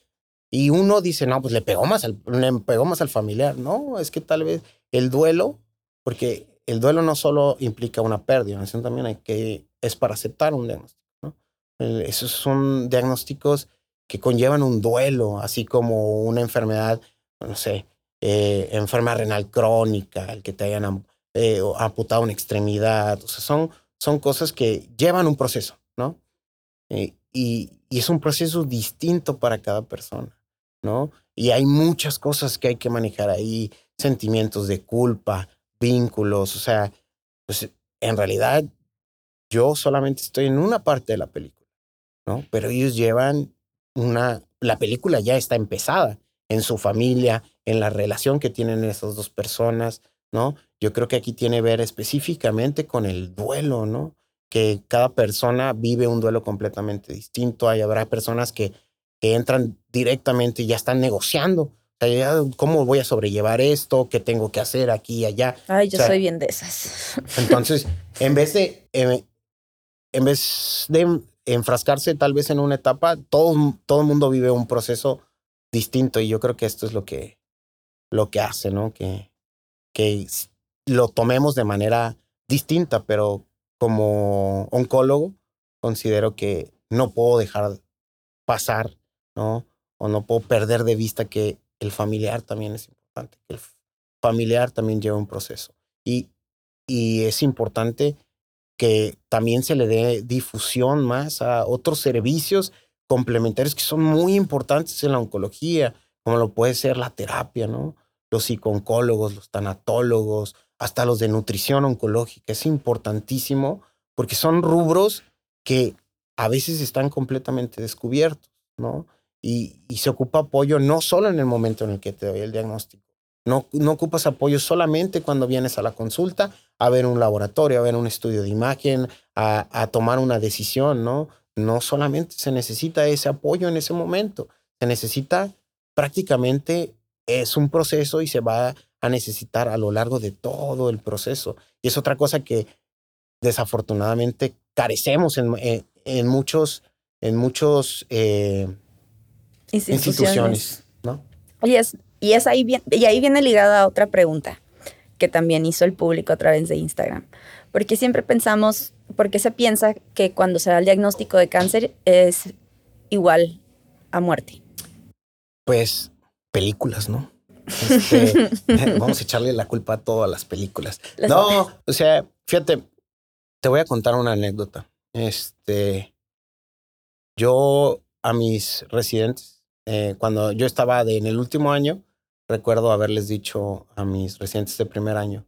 y uno dice, no, pues le pegó más al, le pegó más al familiar. No, es que tal vez el duelo, porque el duelo no solo implica una pérdida, sino también que, es para aceptar un diagnóstico. Esos son diagnósticos que conllevan un duelo, así como una enfermedad, no sé, eh, enfermedad renal crónica, el que te hayan eh, amputado una extremidad, son cosas que llevan un proceso, ¿no? Eh, y, y, es un proceso distinto para cada persona, ¿no? Y hay muchas cosas que hay que manejar ahí, sentimientos de culpa, vínculos, o sea, pues en realidad yo solamente estoy en una parte de la película, ¿no? Pero ellos llevan una, la película ya está empezada en su familia, en la relación que tienen esas dos personas, ¿no? Yo creo que aquí tiene que ver específicamente con el duelo, ¿no? Que cada persona vive un duelo completamente distinto. Hay, habrá personas que, que entran directamente y ya están negociando ¿Cómo voy a sobrellevar esto? ¿Qué tengo que hacer aquí y allá? Ay, yo soy bien de esas. Entonces, en vez de, en, vez de enfrascarse tal vez en una etapa, todo, todo el mundo vive un proceso distinto y yo creo que esto es lo que, lo que hace, ¿no? Que, que lo tomemos de manera distinta, pero como oncólogo considero que no puedo dejar pasar, ¿no? O no puedo perder de vista que el familiar también es importante, el familiar también lleva un proceso. Y, y es importante que también se le dé difusión más a otros servicios complementarios que son muy importantes en la oncología, como lo puede ser la terapia, ¿no? Los psicooncólogos, los tanatólogos, hasta los de nutrición oncológica. Es importantísimo porque son rubros que a veces están completamente descubiertos, ¿no? Y, se ocupa apoyo no solo en el momento en el que te doy el diagnóstico. No, no ocupas apoyo solamente cuando vienes a la consulta a ver un laboratorio, a ver un estudio de imagen, a, a tomar una decisión, ¿no? No solamente se necesita ese apoyo en ese momento, se necesita prácticamente, es un proceso y se va a necesitar a lo largo de todo el proceso. Y es otra cosa que desafortunadamente carecemos en, en, muchos, en muchos eh, instituciones. ¿no? Y es, y es ahí, bien, y ahí viene ligada a otra pregunta que también hizo el público a través de Instagram. Porque siempre pensamos, porque se piensa que cuando se da el diagnóstico de cáncer es igual a muerte? Pues películas, ¿no? Este, vamos a echarle la culpa a todas las películas. no, o sea, fíjate, te voy a contar una anécdota. Este, yo a mis residentes eh, cuando yo estaba en el último año, recuerdo haberles dicho a mis residentes de primer año,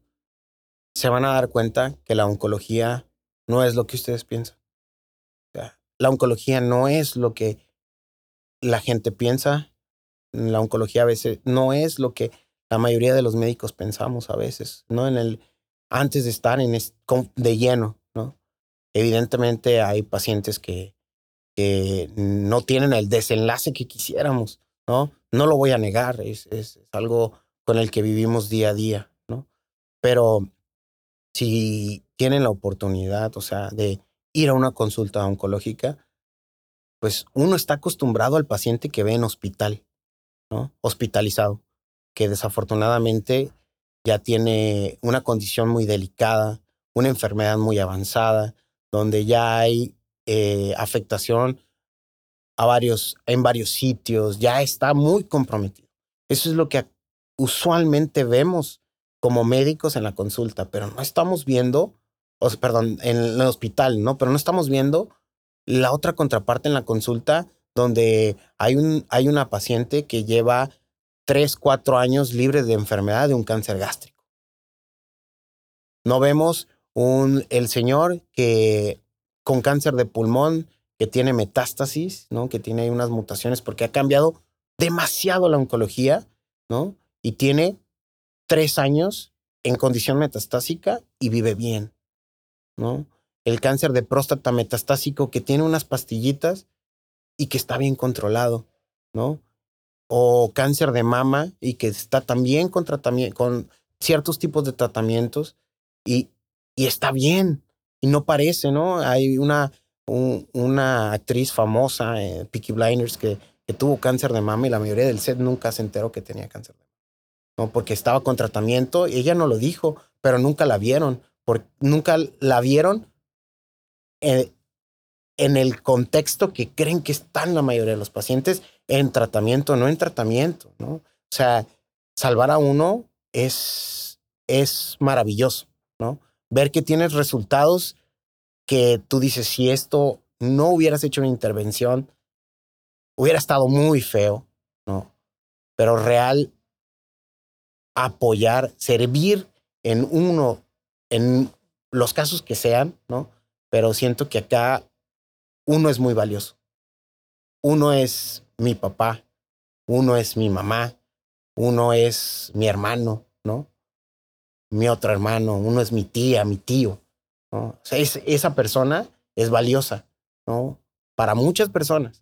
se van a dar cuenta que la oncología no es lo que ustedes piensan. la oncología no es lo que la gente piensa. La oncología a veces no es lo que la mayoría de los médicos pensamos a veces, ¿no? En el, antes de estar en de lleno, ¿no? Evidentemente hay pacientes que, que no tienen el desenlace que quisiéramos, ¿no? No lo voy a negar, es, es, algo con el que vivimos día a día, ¿no? Pero si tienen la oportunidad, o sea, de ir a una consulta oncológica, pues uno está acostumbrado al paciente que ve en hospital, ¿no? Hospitalizado, que desafortunadamente ya tiene una condición muy delicada, una enfermedad muy avanzada, donde ya hay eh, afectación a varios, en varios sitios, ya está muy comprometido. Eso es lo que usualmente vemos como médicos en la consulta, pero no estamos viendo, o perdón, en el hospital, ¿no? Pero no estamos viendo la otra contraparte en la consulta donde hay, un, hay una paciente que lleva tres, cuatro años libre de enfermedad de un cáncer gástrico. No vemos un, el señor que con cáncer de pulmón, que tiene metástasis, ¿no? que tiene unas mutaciones porque ha cambiado demasiado la oncología, ¿no? Y tiene tres años en condición metastásica y vive bien, ¿no? El cáncer de próstata metastásico que tiene unas pastillitas y que está bien controlado, ¿no? o cáncer de mama y que está también con, con ciertos tipos de tratamientos y, y está bien y no parece, ¿no? Hay una, una actriz famosa, eh, Peaky Blinders, que, que, tuvo cáncer de mama y la mayoría del set nunca se enteró que tenía cáncer de mama, ¿no? Porque estaba con tratamiento y ella no lo dijo, pero nunca la vieron, porque nunca la vieron eh, en el contexto que creen que están la mayoría de los pacientes en tratamiento, no en tratamiento, ¿no? O sea, salvar a uno es, es maravilloso, ¿no? Ver que tienes resultados que tú dices, si esto no hubieras hecho una intervención, hubiera estado muy feo, ¿no? Pero real, apoyar, servir en uno, en los casos que sean, ¿no? Pero siento que acá uno es muy valioso. Uno es mi papá, uno es mi mamá, uno es mi hermano, ¿no? Mi otro hermano, uno es mi tía, mi tío, ¿no? O sea, esa persona es valiosa, ¿no? Para muchas personas.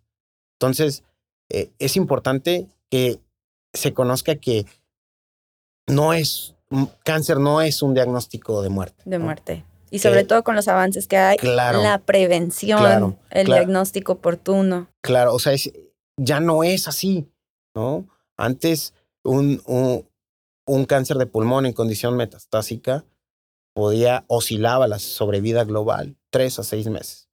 Entonces, eh, es importante que se conozca que no es, cáncer no es un diagnóstico de muerte. De muerte. Y sobre todo con los avances que hay, la prevención, el diagnóstico oportuno. Claro, o sea, ya no es así, ¿no? Antes un, un, cáncer de pulmón en condición metastásica podía oscilaba la sobrevida global tres a seis meses.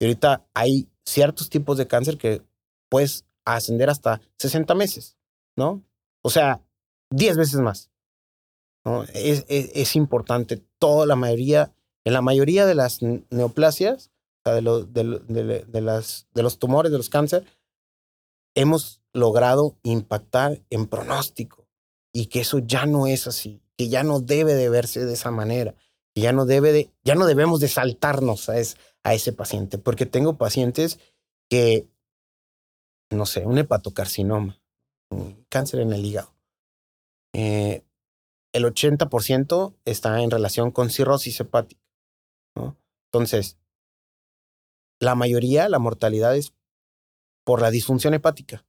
Y ahorita hay ciertos tipos de cáncer que puedes ascender hasta 60 meses, ¿no? O sea, 10 veces más. Es, es, importante, toda la mayoría en la mayoría de las neoplasias, de, los, de, las, de los tumores, de los cánceres, hemos logrado impactar en pronóstico y que eso ya no es así, que ya no debe de verse de esa manera, que ya no, debe de, ya no debemos de saltarnos a, a ese paciente, porque tengo pacientes que, no sé, un hepatocarcinoma, cáncer en el hígado. Eh, el 80% está en relación con cirrosis hepática. Entonces, la mayoría, la mortalidad es por la disfunción hepática,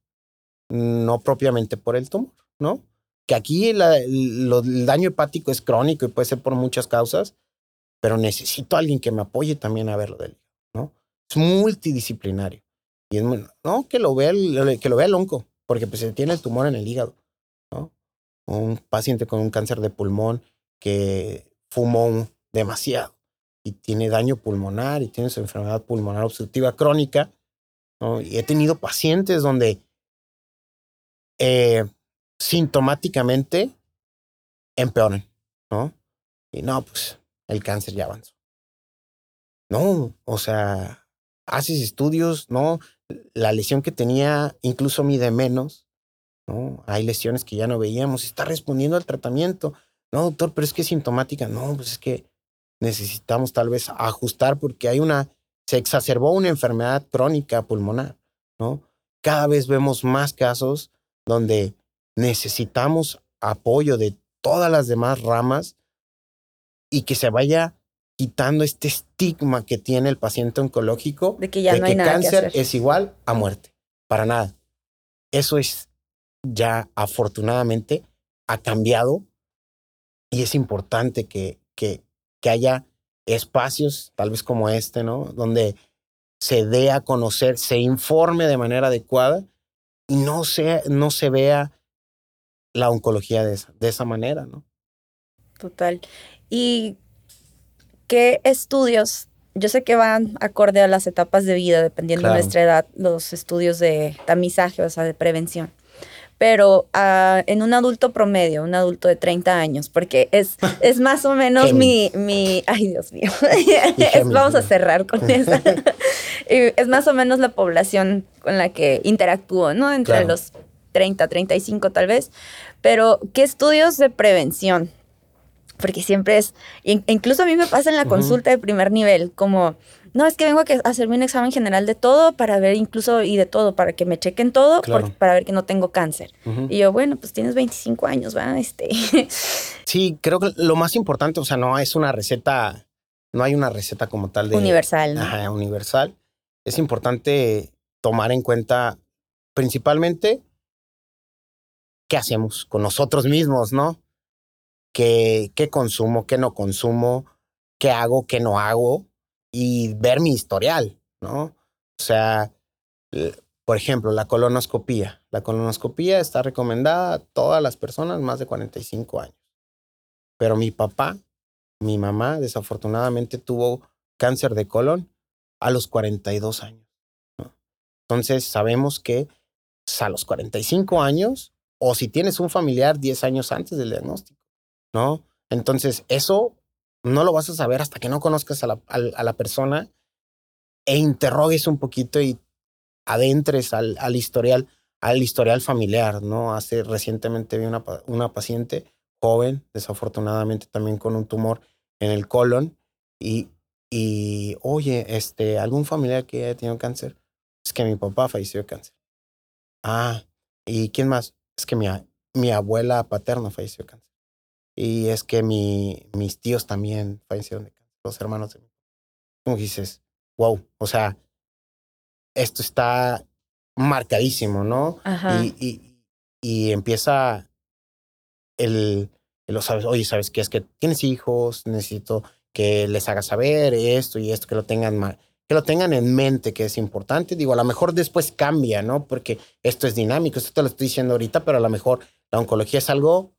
no propiamente por el tumor, ¿no? Que aquí el daño hepático es crónico y puede ser por muchas causas, pero necesito alguien que me apoye también a verlo del ¿no? Es multidisciplinario. Y es, no, que lo vea el, que lo vea el onco, porque pues se tiene el tumor en el hígado, ¿no? Un paciente con un cáncer de pulmón que fumó demasiado y tiene daño pulmonar y tiene su enfermedad pulmonar obstructiva crónica. Y he tenido pacientes donde eh, sintomáticamente empeoran, ¿no? Y no, pues el cáncer ya avanzó. No, o sea, haces estudios, ¿no? La lesión que tenía incluso mide menos, ¿no? Hay lesiones que ya no veíamos, está respondiendo al tratamiento. No, doctor, pero es que es sintomática. No, pues es que necesitamos tal vez ajustar porque hay una, se exacerbó una enfermedad crónica pulmonar, ¿no? Cada vez vemos más casos donde necesitamos apoyo de todas las demás ramas y que se vaya quitando este estigma que tiene el paciente oncológico de que ya no hay nada cáncer que es igual a muerte. Para nada. Eso es ya afortunadamente ha cambiado y es importante que, que, que haya espacios, tal vez como este, ¿no? Donde se dé a conocer, se informe de manera adecuada y no se, no se vea la oncología de esa, de esa manera, ¿no? Total. ¿Y qué estudios? Yo sé que van acorde a las etapas de vida, dependiendo de nuestra edad, los estudios de tamizaje, o sea, de prevención. Pero uh, en un adulto promedio, un adulto de 30 años, porque es, es más o menos mi, mi... Ay, Dios mío. vamos a cerrar con eso. es más o menos la población con la que interactúo, ¿no? Entre claro. los 30, 35 tal vez. Pero, ¿qué estudios de prevención? Porque siempre es, incluso a mí me pasa en la uh -huh. consulta de primer nivel, como, no, es que vengo a hacerme un examen general de todo para ver incluso y de todo, para que me chequen todo, claro. porque, para ver que no tengo cáncer. Uh -huh. Y yo, bueno, pues tienes 25 años, ¿verdad? Este. Sí, creo que lo más importante, o sea, no es una receta, no hay una receta como tal de... Universal. ¿no? Ajá, universal. Es importante tomar en cuenta principalmente qué hacemos con nosotros mismos, ¿no? ¿Qué, consumo, qué no consumo, qué hago, qué no hago y ver mi historial, ¿no? O sea, por ejemplo, la colonoscopía. La colonoscopía está recomendada a todas las personas más de 45 años. Pero mi papá, mi mamá, desafortunadamente tuvo cáncer de colon a los 42 años. Entonces, sabemos que a los 45 años, o si tienes un familiar 10 años antes del diagnóstico, ¿no? Entonces, eso no lo vas a saber hasta que no conozcas a la, a, la persona e interrogues un poquito y adentres al, al, historial, al historial familiar, ¿no? Hace recientemente vi una, una paciente joven, desafortunadamente también con un tumor en el colon, y, y oye, este, algún familiar que haya tenido cáncer, es que mi papá falleció de cáncer. Ah, ¿y quién más? Es que mi, mi abuela paterna falleció de cáncer. Y es que mi, mis tíos también fallecieron de cáncer, los hermanos de mi Como dices, wow, o sea, esto está marcadísimo, ¿no? Ajá. Y, y, y empieza el, el, sabes, oye, ¿sabes qué? Es que tienes hijos, necesito que les hagas saber esto y esto, que lo tengan que lo tengan en mente, que es importante. Digo, a lo mejor después cambia, ¿no? Porque esto es dinámico, esto te lo estoy diciendo ahorita, pero a lo mejor la oncología es algo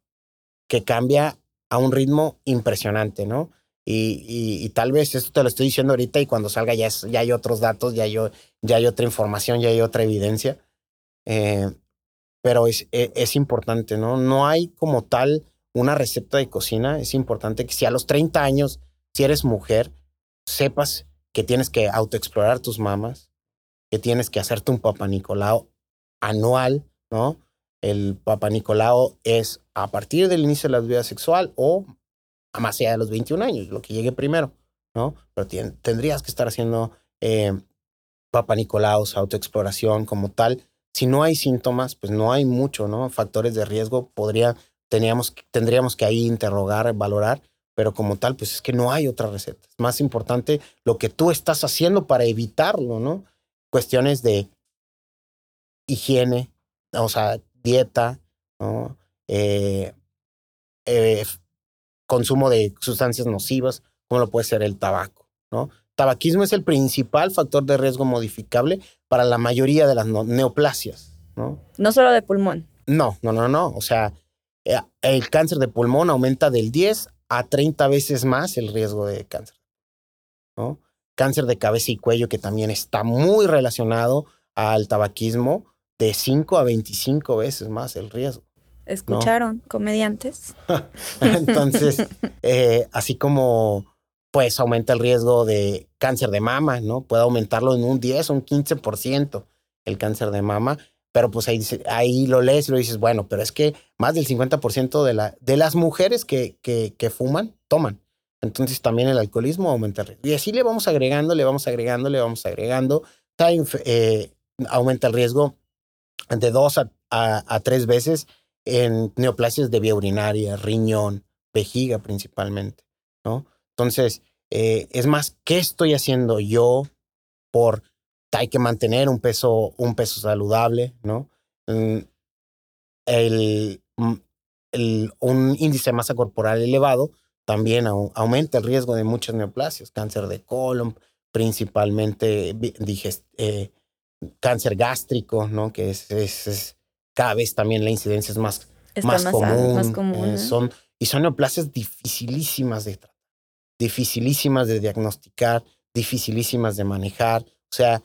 que cambia a un ritmo impresionante, ¿no? Y, y, y, tal vez esto te lo estoy diciendo ahorita y cuando salga ya, es, ya hay otros datos, ya hay, ya hay otra información, ya hay otra evidencia. Eh, pero es, es, es, importante, ¿no? No hay como tal una receta de cocina. Es importante que si a los 30 años, si eres mujer, sepas que tienes que autoexplorar tus mamas, que tienes que hacerte un Papa Nicolau anual, ¿no? El Papa Nicolau es a partir del inicio de la vida sexual o a más allá de los 21 años, lo que llegue primero, ¿no? Pero tendrías que estar haciendo eh, Papa Nicolaos, autoexploración como tal. Si no hay síntomas, pues no hay mucho, ¿no? Factores de riesgo podría, teníamos, tendríamos que ahí interrogar, valorar, pero como tal, pues es que no hay otra receta. Es más importante lo que tú estás haciendo para evitarlo, ¿no? Cuestiones de higiene, o sea, dieta, ¿no? Eh, eh, consumo de sustancias nocivas, como lo puede ser el tabaco, ¿no? Tabaquismo es el principal factor de riesgo modificable para la mayoría de las neoplasias, ¿no? No solo de pulmón. No, no, no, no. O sea, eh, el cáncer de pulmón aumenta del 10 a 30 veces más el riesgo de cáncer, ¿no? Cáncer de cabeza y cuello, que también está muy relacionado al tabaquismo, de 5 a 25 veces más el riesgo. ¿Escucharon, no. comediantes? Entonces, eh, así como pues aumenta el riesgo de cáncer de mama, ¿no? Puede aumentarlo en un 10 o un 15% el cáncer de mama, pero pues ahí, ahí lo lees y lo dices, bueno, pero es que más del 50% de, la, de las mujeres que, que, fuman, toman. Entonces también el alcoholismo aumenta el riesgo. Y así le vamos agregando, le vamos agregando, le vamos agregando. Eh, aumenta el riesgo de dos a, a, tres veces en neoplasias de vía urinaria, riñón, vejiga principalmente, ¿no? Entonces, eh, es más, ¿qué estoy haciendo yo por, hay que mantener un peso, un peso saludable, ¿no? Mm, el, mm, el, un índice de masa corporal elevado también aumenta el riesgo de muchas neoplasias, cáncer de colon, principalmente eh, cáncer gástrico, ¿no? Que es, es, cada vez también la incidencia es más, más, común. Eh, son, y son neoplasias dificilísimas de tratar, dificilísimas de diagnosticar, dificilísimas de manejar. O sea,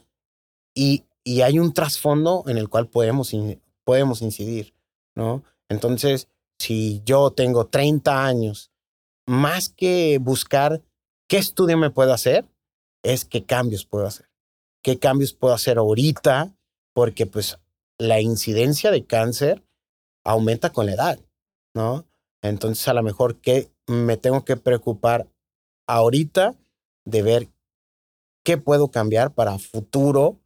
y, y hay un trasfondo en el cual podemos, podemos incidir, ¿no? Entonces, si yo tengo 30 años más que buscar qué estudio me puedo hacer, es qué cambios puedo hacer. ¿Qué cambios puedo hacer ahorita? Porque pues la incidencia de cáncer aumenta con la edad, ¿no? Entonces a lo mejor que me tengo que preocupar ahorita de ver qué puedo cambiar para futuro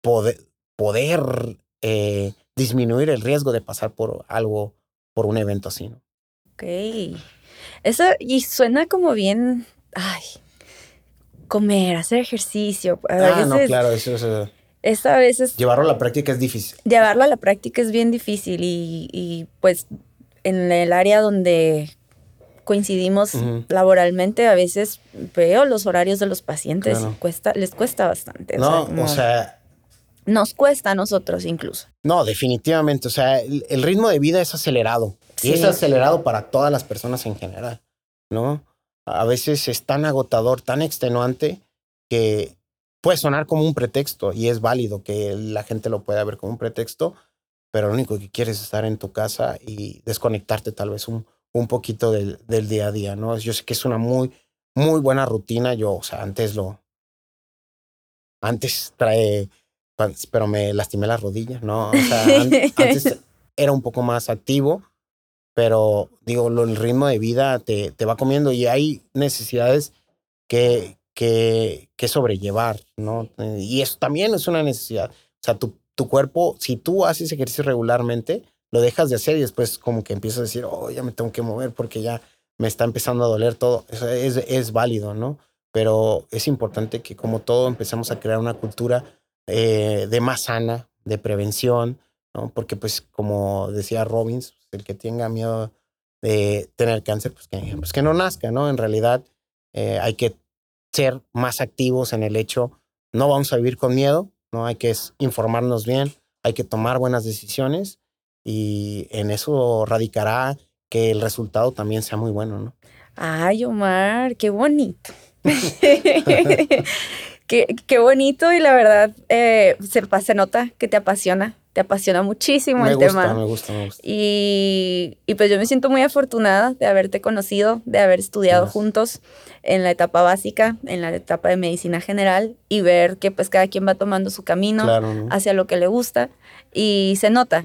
poder, poder eh, disminuir el riesgo de pasar por algo, por un evento así, ¿no? Ok. Eso, y suena como bien, ay, comer, hacer ejercicio. ah, no, claro, eso es... a veces... Llevarlo a la práctica es difícil. Llevarlo a la práctica es bien difícil y, y pues en el área donde coincidimos laboralmente, a veces veo los horarios de los pacientes cuesta, les cuesta bastante. No, o sea, nos cuesta a nosotros incluso. No, definitivamente. O sea, el, ritmo de vida es acelerado. Y es acelerado para todas las personas en general, ¿no? A veces es tan agotador, tan extenuante, que puede sonar como un pretexto y es válido que la gente lo pueda ver como un pretexto, pero lo único que quieres es estar en tu casa y desconectarte tal vez un, un poquito del, del día a día, ¿no? Yo sé que es una muy, muy buena rutina. Yo, o sea, antes lo... Antes trae pero me lastimé la rodilla, ¿no? O sea, antes era un poco más activo, pero digo, el ritmo de vida te, te va comiendo y hay necesidades que, que, que sobrellevar, ¿no? Y eso también es una necesidad. O sea, tu, tu cuerpo, si tú haces ejercicio regularmente, lo dejas de hacer y después como que empiezas a decir, oh, ya me tengo que mover porque ya me está empezando a doler todo. Eso es, es válido, ¿no? Pero es importante que como todo empezamos a crear una cultura eh, de más sana, de prevención, ¿no? Porque pues como decía Robbins, el que tenga miedo de tener cáncer, pues que, pues que no nazca, ¿no? En realidad eh, hay que ser más activos en el hecho, no vamos a vivir con miedo, ¿no? Hay que informarnos bien, hay que tomar buenas decisiones y en eso radicará que el resultado también sea muy bueno, ¿no? Ay, Omar, qué bonito. Qué, bonito y la verdad eh, se, se, nota que te apasiona, te apasiona muchísimo el tema. Me gusta, me gusta. Y, y, pues yo me siento muy afortunada de haberte conocido, de haber estudiado juntos en la etapa básica, en la etapa de medicina general y ver que pues cada quien va tomando su camino hacia lo que le gusta y se nota.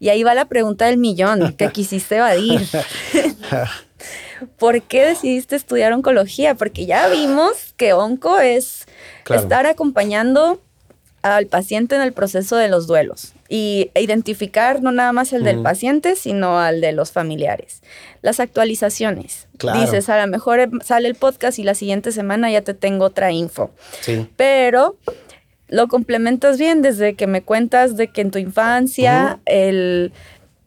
Y ahí va la pregunta del millón que quisiste evadir. ¿Por qué decidiste estudiar oncología? Porque ya vimos que onco es estar acompañando al paciente en el proceso de los duelos y identificar no nada más el del paciente, sino al de los familiares. Las actualizaciones. Dices, a lo mejor sale el podcast y la siguiente semana ya te tengo otra info. Sí. Pero lo complementas bien desde que me cuentas de que en tu infancia el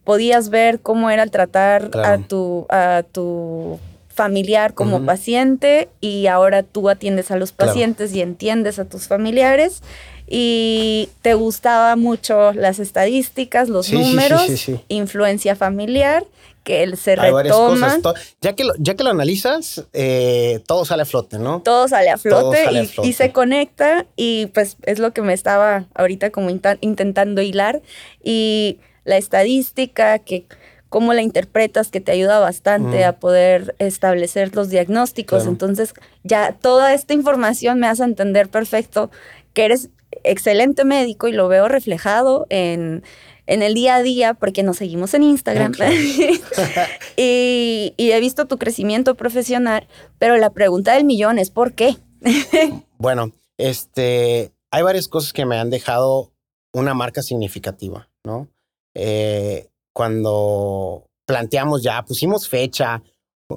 podías ver cómo era el tratar a, tu, a tu familiar como paciente y ahora tú atiendes a los pacientes y entiendes a tus familiares. Y te gustaba mucho las estadísticas, los números, influencia familiar que él se retoma. Ya que, lo, ya que lo analizas, eh, todo sale a flote, ¿no? Todo sale a flote, y, se conecta y pues es lo que me estaba ahorita como intentando hilar. Y la estadística, que cómo la interpretas, que te ayuda bastante Mm. a poder establecer los diagnósticos. Claro. Entonces, ya toda esta información me hace entender perfecto que eres excelente médico y lo veo reflejado en, en el día a día porque nos seguimos en Instagram. Y, y he visto tu crecimiento profesional, pero la pregunta del millón es ¿por qué? Bueno, este, hay varias cosas que me han dejado una marca significativa, ¿no? Eh, cuando planteamos ya, pusimos fecha,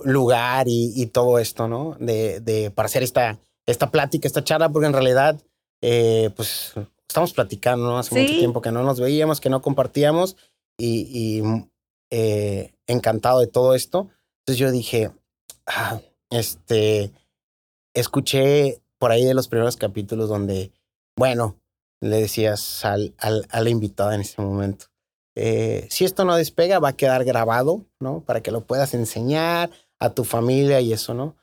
lugar y, y todo esto, ¿no? De, de, para hacer esta, esta plática, esta charla, porque en realidad, eh, pues, estamos platicando, ¿no? Hace mucho Sí. tiempo que no nos veíamos, que no compartíamos y, y, eh, encantado de todo esto. Entonces yo dije, ah, este, escuché por ahí de los primeros capítulos donde, bueno, le decías al, al, a la invitada en ese momento, eh, si esto no despega, va a quedar grabado, ¿no? Para que lo puedas enseñar a tu familia y eso, ¿no?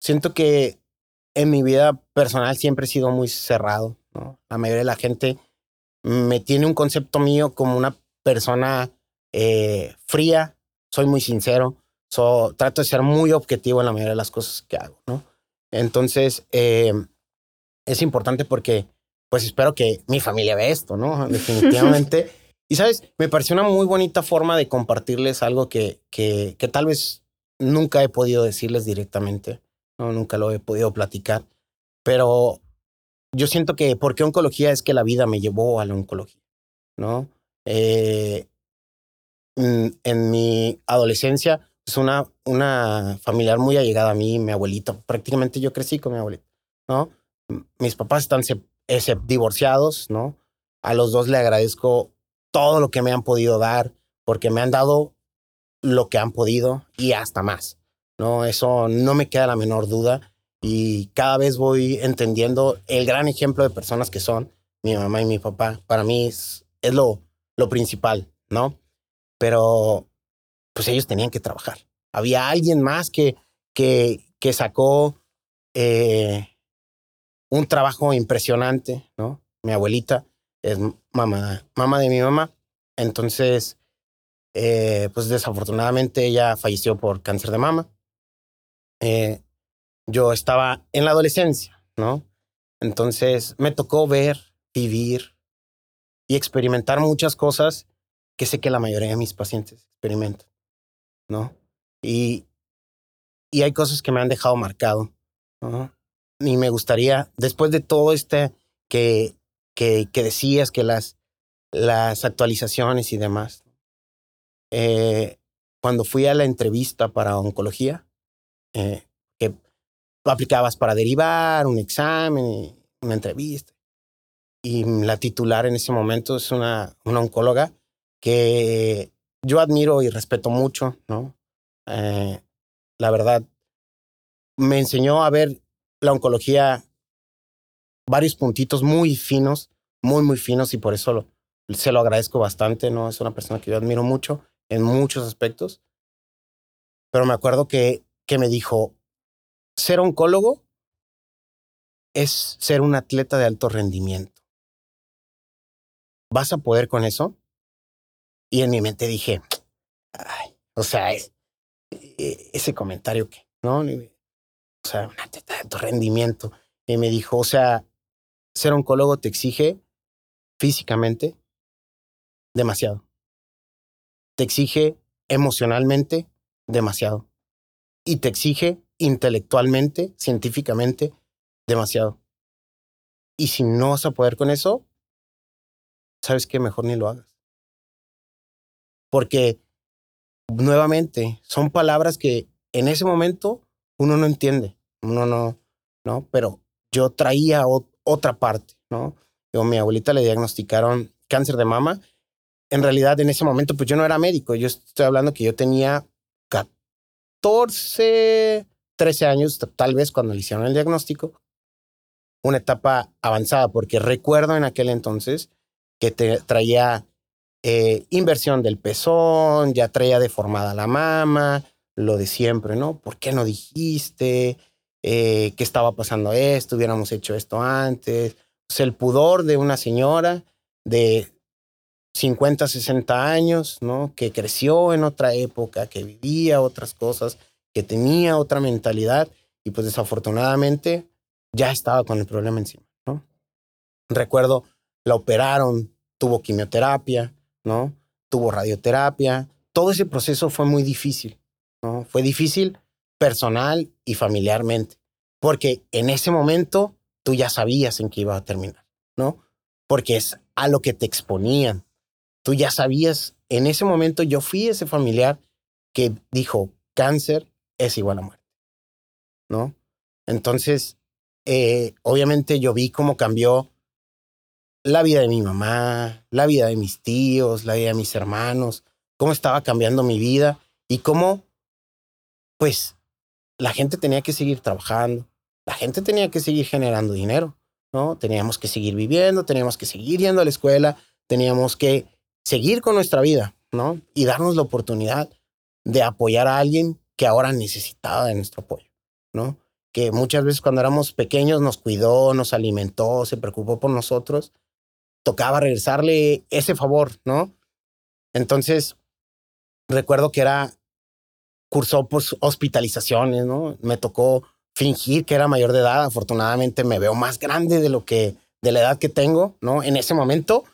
Siento que en mi vida personal siempre he sido muy cerrado, ¿no? La mayoría de la gente me tiene un concepto mío como una persona eh, fría, soy muy sincero, so, trato de ser muy objetivo en la mayoría de las cosas que hago, ¿no? Entonces, eh, es importante porque, pues espero que mi familia vea esto, ¿no? Definitivamente. Y sabes, me pareció una muy bonita forma de compartirles algo que, que, que tal vez nunca he podido decirles directamente, ¿no? Nunca lo he podido platicar, pero yo siento que porque oncología es que la vida me llevó a la oncología, ¿no? Eh, en, mi adolescencia, es una, una familiar muy allegada a mí, mi abuelita. Prácticamente yo crecí con mi abuelita, ¿no? Mis papás están se- eh, se- divorciados, ¿no? A los dos le agradezco todo lo que me han podido dar, porque me han dado lo que han podido y hasta más, ¿no? Eso no me queda la menor duda y cada vez voy entendiendo el gran ejemplo de personas que son mi mamá y mi papá. Para mí es, es lo, lo principal, ¿no? Pero pues ellos tenían que trabajar. Había alguien más que, que, que sacó eh, un trabajo impresionante, ¿no? Mi abuelita es mamá, mamá de mi mamá. Entonces, eh, pues desafortunadamente ella falleció por cáncer de mama. Eh, yo estaba en la adolescencia, ¿no? Entonces me tocó ver, vivir y experimentar muchas cosas que sé que la mayoría de mis pacientes experimentan, ¿no? Y, y hay cosas que me han dejado marcado. Y me gustaría, después de todo este que, que, decías, que las, las actualizaciones y demás, eh, cuando fui a la entrevista para oncología, eh, que aplicabas para derivar, un examen, una entrevista. Y la titular en ese momento es una, una oncóloga que yo admiro y respeto mucho, ¿no? Eh, la verdad, me enseñó a ver la oncología varios puntitos muy finos, muy, muy finos, y por eso se lo agradezco bastante, ¿no? Es una persona que yo admiro mucho en muchos aspectos. Pero me acuerdo que, que me dijo, ser oncólogo es ser un atleta de alto rendimiento. ¿Vas a poder con eso? Y en mi mente dije, ay, o sea, e- ese comentario que, ¿no? O sea, un atleta de alto rendimiento. Y me dijo, o sea, ser oncólogo te exige físicamente demasiado. Te exige emocionalmente demasiado. Y te exige intelectualmente, científicamente, demasiado. Y si no vas a poder con eso, sabes que mejor ni lo hagas. Porque, nuevamente, son palabras que en ese momento uno no entiende, uno no, ¿no? Pero yo traía otra parte, ¿no? Mi abuelita le diagnosticaron cáncer de mama. En realidad, en ese momento, pues yo no era médico. Yo estoy hablando que yo tenía 14, 13 años, tal vez cuando le hicieron el diagnóstico. Una etapa avanzada, porque recuerdo en aquel entonces que te traía eh, inversión del pezón, ya traía deformada la mama, lo de siempre, ¿no? ¿Por qué no dijiste? Eh, ¿Qué estaba pasando esto? Hubiéramos hecho esto antes. Sea, el pudor de una señora de 50, 60 años, ¿no? Que creció en otra época, que vivía otras cosas, que tenía otra mentalidad y pues desafortunadamente ya estaba con el problema encima, ¿no? Recuerdo, la operaron, tuvo quimioterapia, ¿no? Tuvo radioterapia. Todo ese proceso fue muy difícil, ¿no? Fue difícil personal y familiarmente, porque en ese momento tú ya sabías en qué iba a terminar, ¿no? Porque es a lo que te exponían. Tú ya sabías, en ese momento yo fui ese familiar que dijo, cáncer es igual a muerte, ¿no? Entonces, eh, obviamente yo vi cómo cambió la vida de mi mamá, la vida de mis tíos, la vida de mis hermanos, cómo estaba cambiando mi vida y cómo, pues, la gente tenía que seguir trabajando, la gente tenía que seguir generando dinero, ¿no? Teníamos que seguir viviendo, teníamos que seguir yendo a la escuela, teníamos que seguir con nuestra vida, ¿no? Y darnos la oportunidad de apoyar a alguien que ahora necesitaba de nuestro apoyo, ¿no? Que muchas veces cuando éramos pequeños nos cuidó, nos alimentó, se preocupó por nosotros, tocaba regresarle ese favor, ¿no? Entonces, recuerdo que era, cursó pues hospitalizaciones, ¿no? Me tocó fingir que era mayor de edad, afortunadamente me veo más grande de lo que, de la edad que tengo, ¿no? En ese momento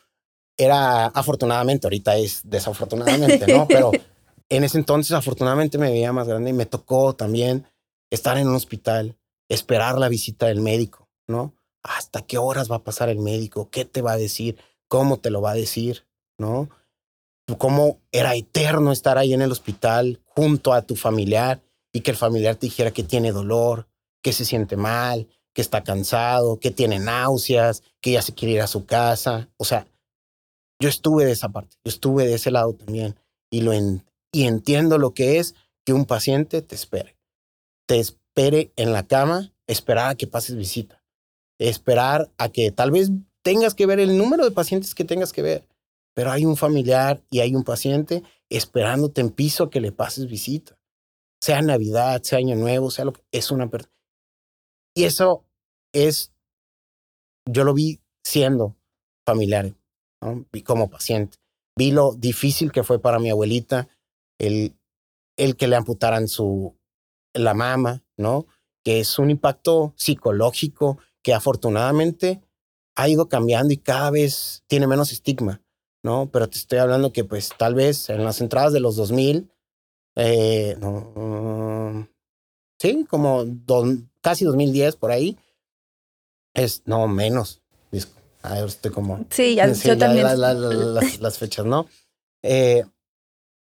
era afortunadamente, ahorita es desafortunadamente, ¿no? Pero en ese entonces afortunadamente me veía más grande y me tocó también estar en un hospital, esperar la visita del médico, ¿no? ¿Hasta qué horas va a pasar el médico? ¿Qué te va a decir? ¿Cómo te lo va a decir? ¿No? Cómo era eterno estar ahí en el hospital junto a tu familiar y que el familiar te dijera que tiene dolor, que se siente mal, que está cansado, que tiene náuseas, que ya se quiere ir a su casa. O sea, yo estuve de esa parte, yo estuve de ese lado también y lo y entiendo lo que es que un paciente te espere. Te espere en la cama, esperar a que pases visita, esperar a que tal vez tengas que ver el número de pacientes que tengas que ver, pero hay un familiar y hay un paciente esperándote en piso a que le pases visita. Sea Navidad, sea Año Nuevo, sea lo que es una persona. Y eso es, yo lo vi siendo familiar, ¿no? vi como paciente. Vi lo difícil que fue para mi abuelita el, el que le amputaran su, la mama, ¿no? Que es un impacto psicológico que afortunadamente ha ido cambiando y cada vez tiene menos estigma, ¿no? Pero te estoy hablando que pues tal vez en las entradas de los 2000, eh, no, sí, como casi 2010 por ahí, es, no, menos. A ver, estoy como... Sí, ya, yo también. las, las, fechas, ¿no? Eh,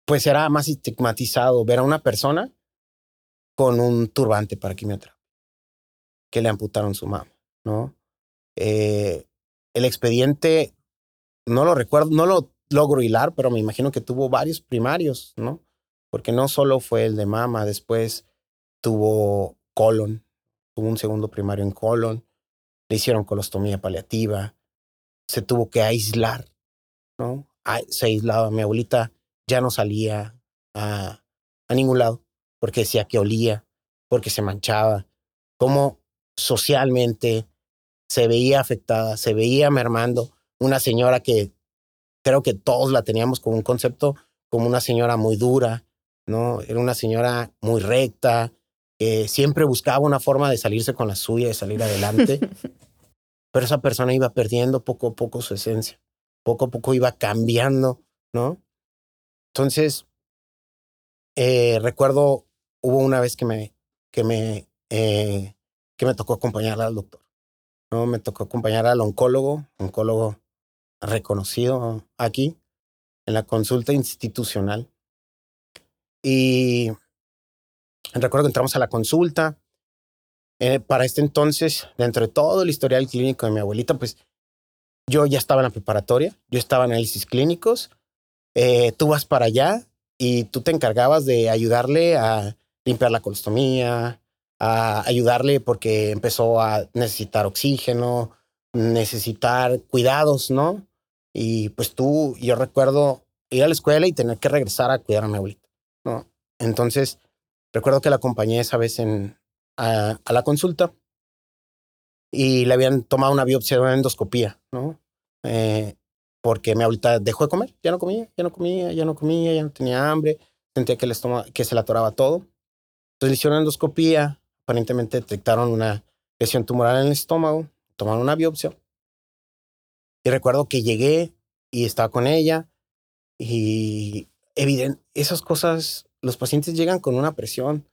pues era más estigmatizado ver a una persona con un turbante para quimioterapia, que le amputaron su mama, ¿no? Eh, el expediente, no lo recuerdo, no lo logro hilar, pero me imagino que tuvo varios primarios, ¿no? Porque no solo fue el de mama, después tuvo colon, tuvo un segundo primario en colon, le hicieron colostomía paliativa, se tuvo que aislar, ¿no? Se aislaba. Mi abuelita ya no salía a, a ningún lado porque decía que olía, porque se manchaba, cómo socialmente se veía afectada, se veía mermando. Una señora que creo que todos la teníamos como un concepto como una señora muy dura, ¿no? Era una señora muy recta, que siempre buscaba una forma de salirse con la suya, de salir adelante. Pero esa persona iba perdiendo poco a poco su esencia, poco a poco iba cambiando, ¿no? Entonces, eh, recuerdo, hubo una vez que me, que me, eh, que me tocó acompañar al doctor. ¿no? Me tocó acompañar al oncólogo, oncólogo reconocido aquí, en la consulta institucional. Y recuerdo que entramos a la consulta. Eh, para este entonces, dentro de todo el historial clínico de mi abuelita, pues yo ya estaba en la preparatoria, yo estaba en análisis clínicos, eh, tú vas para allá y tú te encargabas de ayudarle a limpiar la colostomía, a ayudarle porque empezó a necesitar oxígeno, necesitar cuidados, ¿no? Y pues tú, yo recuerdo ir a la escuela y tener que regresar a cuidar a mi abuelita, ¿no? Entonces, recuerdo que la acompañé esa vez en, a, la consulta y le habían tomado una biopsia una endoscopía, ¿no? Eh, porque mi abuelita dejó de comer, ya no comía, ya no comía, ya no comía, ya no tenía hambre, sentía que, que se le atoraba todo. Entonces le hicieron endoscopía, aparentemente detectaron una lesión tumoral en el estómago, tomaron una biopsia. Y recuerdo que llegué y estaba con ella y evidente, esas cosas, los pacientes llegan con una presión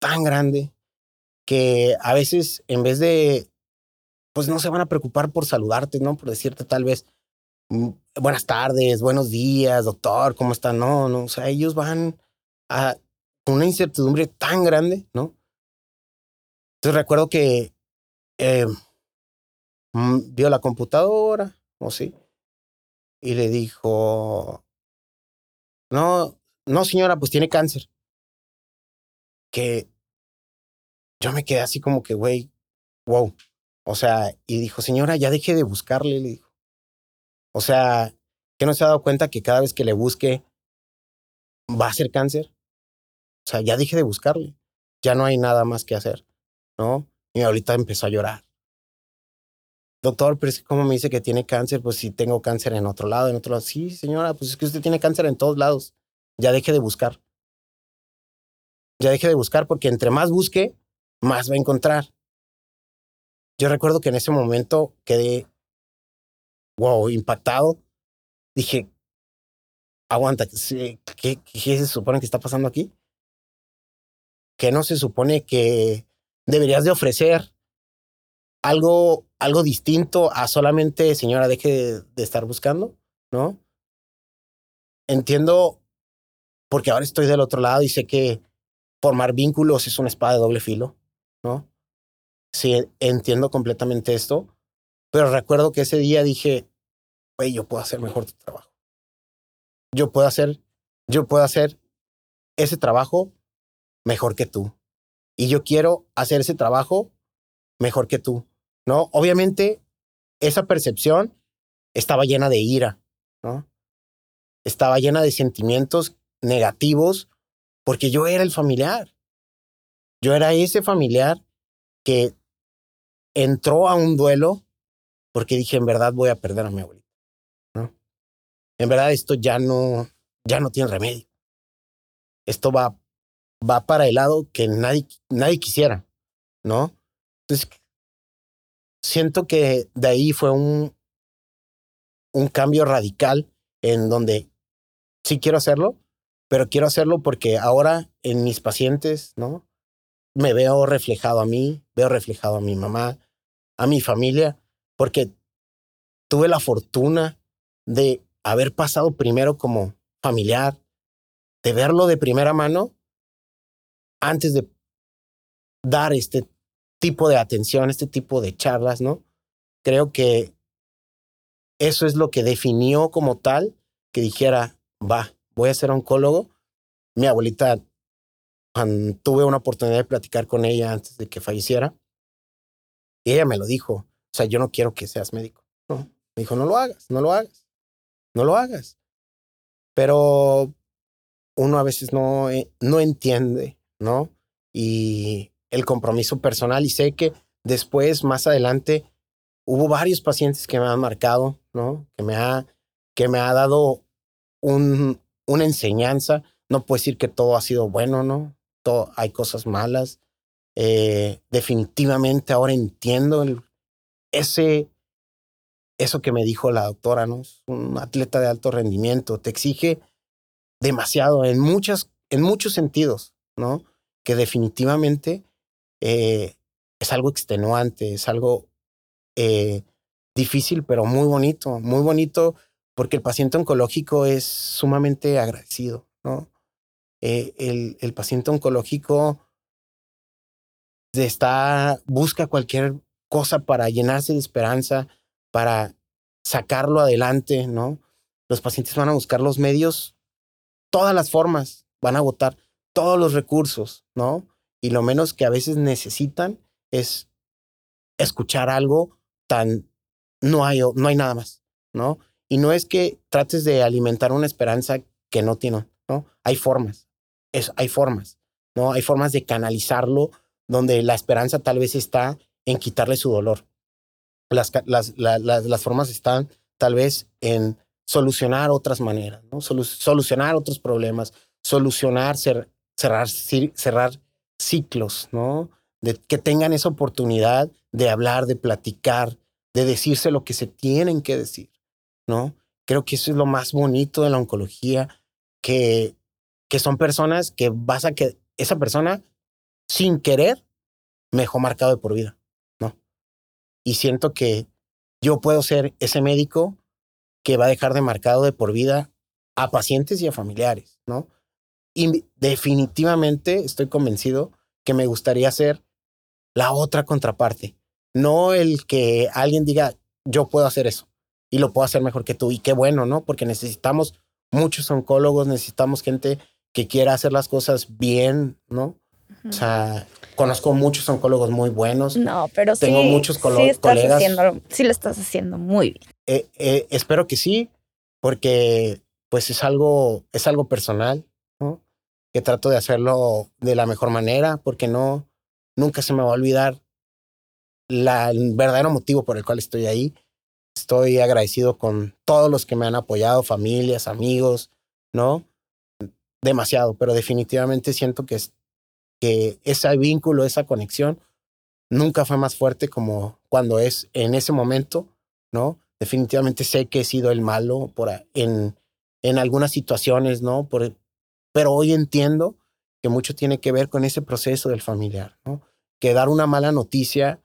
tan grande que a veces en vez de, pues no se van a preocupar por saludarte, ¿no? Por decirte tal vez, mm, buenas tardes, buenos días, doctor, ¿cómo está? No, no, o sea, ellos van a, una incertidumbre tan grande, ¿no? Entonces recuerdo que eh, mm, vio la computadora, o sí, y le dijo, no, no señora, pues tiene cáncer. Que yo me quedé así como que, güey, wow. O sea, y dijo, señora, ya deje de buscarle, le dijo. O sea, que no se ha dado cuenta que cada vez que le busque va a ser cáncer. O sea, ya deje de buscarle. Ya no hay nada más que hacer, ¿no? Y ahorita empezó a llorar. Doctor, pero es que como me dice que tiene cáncer, pues si tengo cáncer en otro lado, en otro lado. Sí, señora, pues es que usted tiene cáncer en todos lados. Ya deje de buscar. Ya deje de buscar porque entre más busque, más va a encontrar. Yo recuerdo que en ese momento quedé, wow, impactado. Dije, aguanta, ¿qué, se supone que está pasando aquí? Que no se supone que deberías de ofrecer algo, algo distinto a solamente, señora, deje de, de estar buscando, ¿no? Entiendo, porque ahora estoy del otro lado y sé que formar vínculos es una espada de doble filo. ¿no? Sí, entiendo completamente esto, pero recuerdo que ese día dije, güey, yo puedo hacer mejor tu trabajo. Yo puedo hacer, yo puedo hacer ese trabajo mejor que tú. Y yo quiero hacer ese trabajo mejor que tú, ¿no? Obviamente, esa percepción estaba llena de ira, ¿no? Estaba llena de sentimientos negativos porque yo era el familiar. Yo era ese familiar que entró a un duelo porque dije, en verdad voy a perder a mi abuelita. ¿no? En verdad esto ya no, ya no tiene remedio. Esto va, va para el lado que nadie, nadie quisiera, ¿no? Entonces, siento que de ahí fue un, un cambio radical en donde sí quiero hacerlo, pero quiero hacerlo porque ahora en mis pacientes, ¿no? me veo reflejado a mí, veo reflejado a mi mamá, a mi familia, porque tuve la fortuna de haber pasado primero como familiar, de verlo de primera mano antes de dar este tipo de atención, este tipo de charlas, ¿no? Creo que eso es lo que definió como tal que dijera, va, voy a ser oncólogo. Mi abuelita tuve una oportunidad de platicar con ella antes de que falleciera. Y ella me lo dijo. O sea, yo no quiero que seas médico. Me dijo, no lo hagas, no lo hagas. No lo hagas. Pero uno a veces no, eh, no entiende, ¿no? Y el compromiso personal. Y sé que después, más adelante, hubo varios pacientes que me han marcado, ¿no? Que me ha, que me ha dado un, una enseñanza. No puedo decir que todo ha sido bueno, ¿no? hay cosas malas. Eh, definitivamente ahora entiendo ese, eso que me dijo la doctora, ¿no? un atleta de alto rendimiento, te exige demasiado en, muchas, en muchos sentidos, ¿no? Que definitivamente eh, es algo extenuante, es algo eh, difícil, pero muy bonito, muy bonito, porque el paciente oncológico es sumamente agradecido, ¿no? Eh, el, paciente oncológico está, busca cualquier cosa para llenarse de esperanza, para sacarlo adelante, ¿no? Los pacientes van a buscar los medios, todas las formas, van a agotar todos los recursos, ¿no? Y lo menos que a veces necesitan es escuchar algo tan, no hay, no hay nada más, ¿no? Y no es que trates de alimentar una esperanza que no tiene, ¿no? Hay formas, es, hay formas, ¿no? Hay formas de canalizarlo donde la esperanza tal vez está en quitarle su dolor. Las, las, las, las formas están tal vez en solucionar otras maneras, ¿no? solucionar otros problemas, solucionar, cerrar, cerrar ciclos, ¿no? De que tengan esa oportunidad de hablar, de platicar, de decirse lo que se tienen que decir, ¿no? Creo que eso es lo más bonito de la oncología, que, que son personas que vas a que esa persona, sin querer, me dejó marcado de por vida, ¿no? Y siento que yo puedo ser ese médico que va a dejar de marcado de por vida a pacientes y a familiares, ¿no? Y definitivamente estoy convencido que me gustaría ser la otra contraparte, no el que alguien diga, yo puedo hacer eso y lo puedo hacer mejor que tú. Y qué bueno, ¿no? Porque necesitamos muchos oncólogos, necesitamos gente que quiera hacer las cosas bien, ¿no? O sea, conozco muchos oncólogos muy buenos. No, pero Tengo sí, muchos sí colegas. Haciendo, sí lo estás haciendo muy bien. Eh, eh, espero que sí, porque pues es algo, es algo personal, ¿no? Que trato de hacerlo de la mejor manera, porque no, nunca se me va a olvidar la, el verdadero motivo por el cual estoy ahí. Estoy agradecido con todos los que me han apoyado, familias, amigos, ¿no? Demasiado, pero definitivamente siento que, que ese vínculo, esa conexión, nunca fue más fuerte como cuando es en ese momento, ¿no? Definitivamente sé que he sido el malo por, en, en algunas situaciones, ¿no? Por, pero hoy entiendo que mucho tiene que ver con ese proceso del familiar, ¿no? Que dar una mala noticia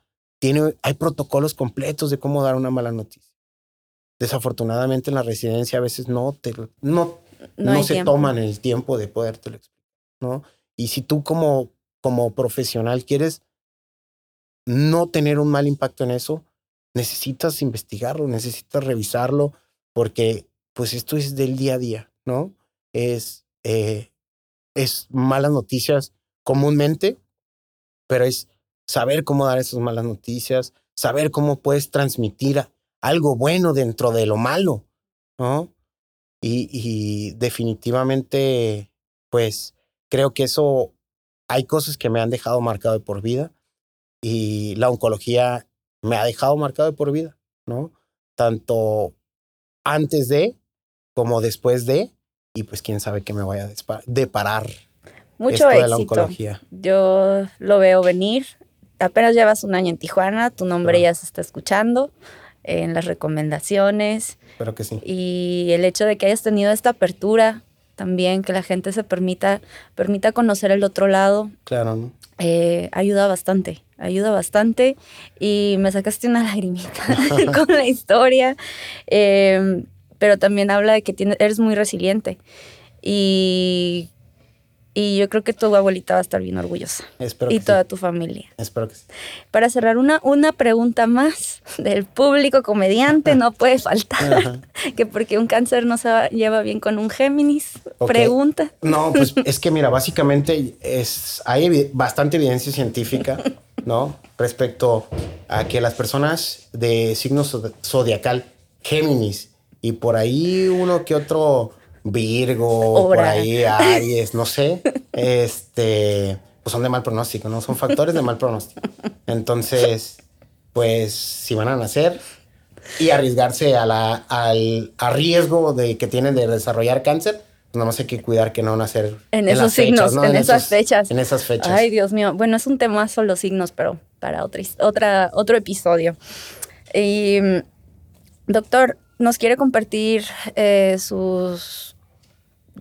hay protocolos completos de cómo dar una mala noticia. Desafortunadamente en la residencia a veces no, te, no, no, se toman el tiempo de podértelo explicar, ¿no? Y si tú como, como profesional quieres no tener un mal impacto en eso, necesitas investigarlo, necesitas revisarlo, porque pues esto es del día a día, ¿no? Es, eh, es malas noticias comúnmente, pero es saber cómo dar esas malas noticias, saber cómo puedes transmitir algo bueno dentro de lo malo, ¿no? Y, definitivamente, pues creo que eso, hay cosas que me han dejado marcado de por vida y la oncología me ha dejado marcado de por vida, ¿no? Tanto antes de como después de, y pues quién sabe qué me vaya a deparar. Mucho éxito. Yo lo veo venir apenas llevas un año en Tijuana, tu nombre ya se está escuchando en las recomendaciones. Espero que sí. Y el hecho de que hayas tenido esta apertura también, que la gente se permita, permita conocer el otro lado. Claro, ¿no? Eh, ayuda bastante, ayuda bastante. Y me sacaste una lagrimita con la historia. Eh, pero también habla de que tienes, eres muy resiliente. Y y yo creo que tu abuelita va a estar bien orgullosa. Espero y toda tu familia. Espero que sí. Para cerrar, una, una pregunta más del público comediante, no puede faltar. que porque un cáncer no se lleva bien con un Géminis. Pregunta. No, pues es que mira, básicamente es, hay bastante evidencia científica, ¿no? Respecto a que las personas de signo zodiacal Géminis y por ahí uno que otro Virgo, por ahí Aries, no sé, este, pues son de mal pronóstico, ¿no? Son factores de mal pronóstico. Entonces, pues si van a nacer y arriesgarse a la, al a riesgo de que tienen de desarrollar cáncer, pues nada más hay que cuidar que no nacer en, esos signos, en, esas fechas. En esas fechas. Ay, Dios mío. Bueno, es un tema solo signos, pero para otra, otra, otro episodio. Y, doctor, ¿nos quiere compartir eh, sus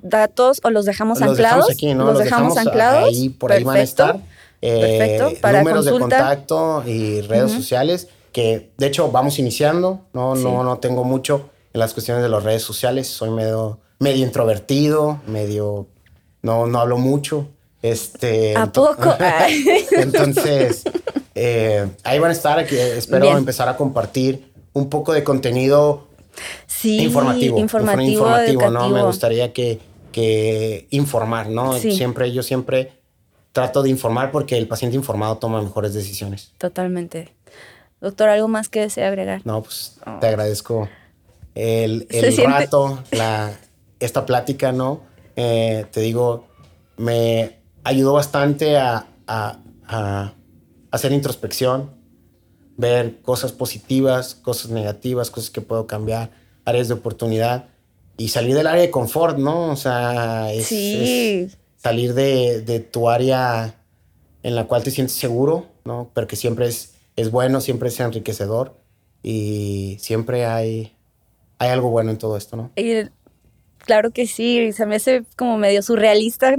datos o los dejamos los anclados. Dejamos aquí, ¿no? Los, dejamos, anclados. Ahí, por ahí van a estar. Eh, Perfecto. Para números de contacto y redes sociales que de hecho vamos iniciando. No, no, no tengo mucho en las cuestiones de las redes sociales. Soy medio, medio introvertido, medio no, no hablo mucho. Este, ¿A poco? entonces, eh, ahí van a estar. Aquí, espero empezar a compartir un poco de contenido sí, informativo. Informativo, informativo ¿no? Me gustaría que, que informar, ¿no? Siempre, yo siempre trato de informar porque el paciente informado toma mejores decisiones. Totalmente. Doctor, ¿algo más que desea agregar? No, pues oh. te agradezco el, el rato, la, esta plática, ¿no? Eh, te digo, me ayudó bastante a, a, a hacer introspección, ver cosas positivas, cosas negativas, cosas que puedo cambiar, áreas de oportunidad y salir del área de confort, ¿no? O sea, es, sí. es salir de, de, tu área en la cual te sientes seguro, ¿no? Pero que siempre es, es bueno, siempre es enriquecedor y siempre hay, hay algo bueno en todo esto, ¿no? Y claro que sí, se me hace como medio surrealista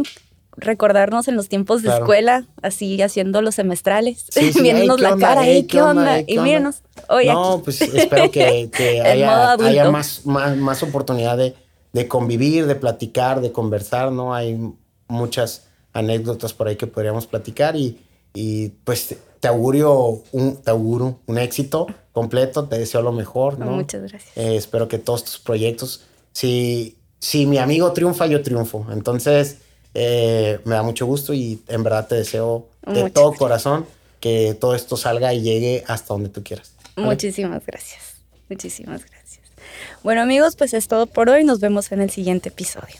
recordarnos en los tiempos de Claro. escuela, así haciendo los semestrales, Sí, sí, viéndonos "Ey, ¿qué la onda? cara, "Ey, ¿qué onda? ¿qué y onda?". mírenos, oye, no, aquí. pues espero que, haya, más, más, más oportunidad de, de convivir, de platicar, de conversar, ¿no? Hay muchas anécdotas por ahí que podríamos platicar y, y pues te, augurio un, te auguro un éxito completo, te deseo lo mejor, ¿no? Muchas gracias. Eh, espero que todos tus proyectos, si, si mi amigo triunfa, yo triunfo. Entonces, eh, me da mucho gusto y en verdad te deseo de Muchas todo gracias. corazón que todo esto salga y llegue hasta donde tú quieras. ¿vale? Muchísimas gracias. Muchísimas gracias. Bueno amigos, pues es todo por hoy. Nos vemos en el siguiente episodio.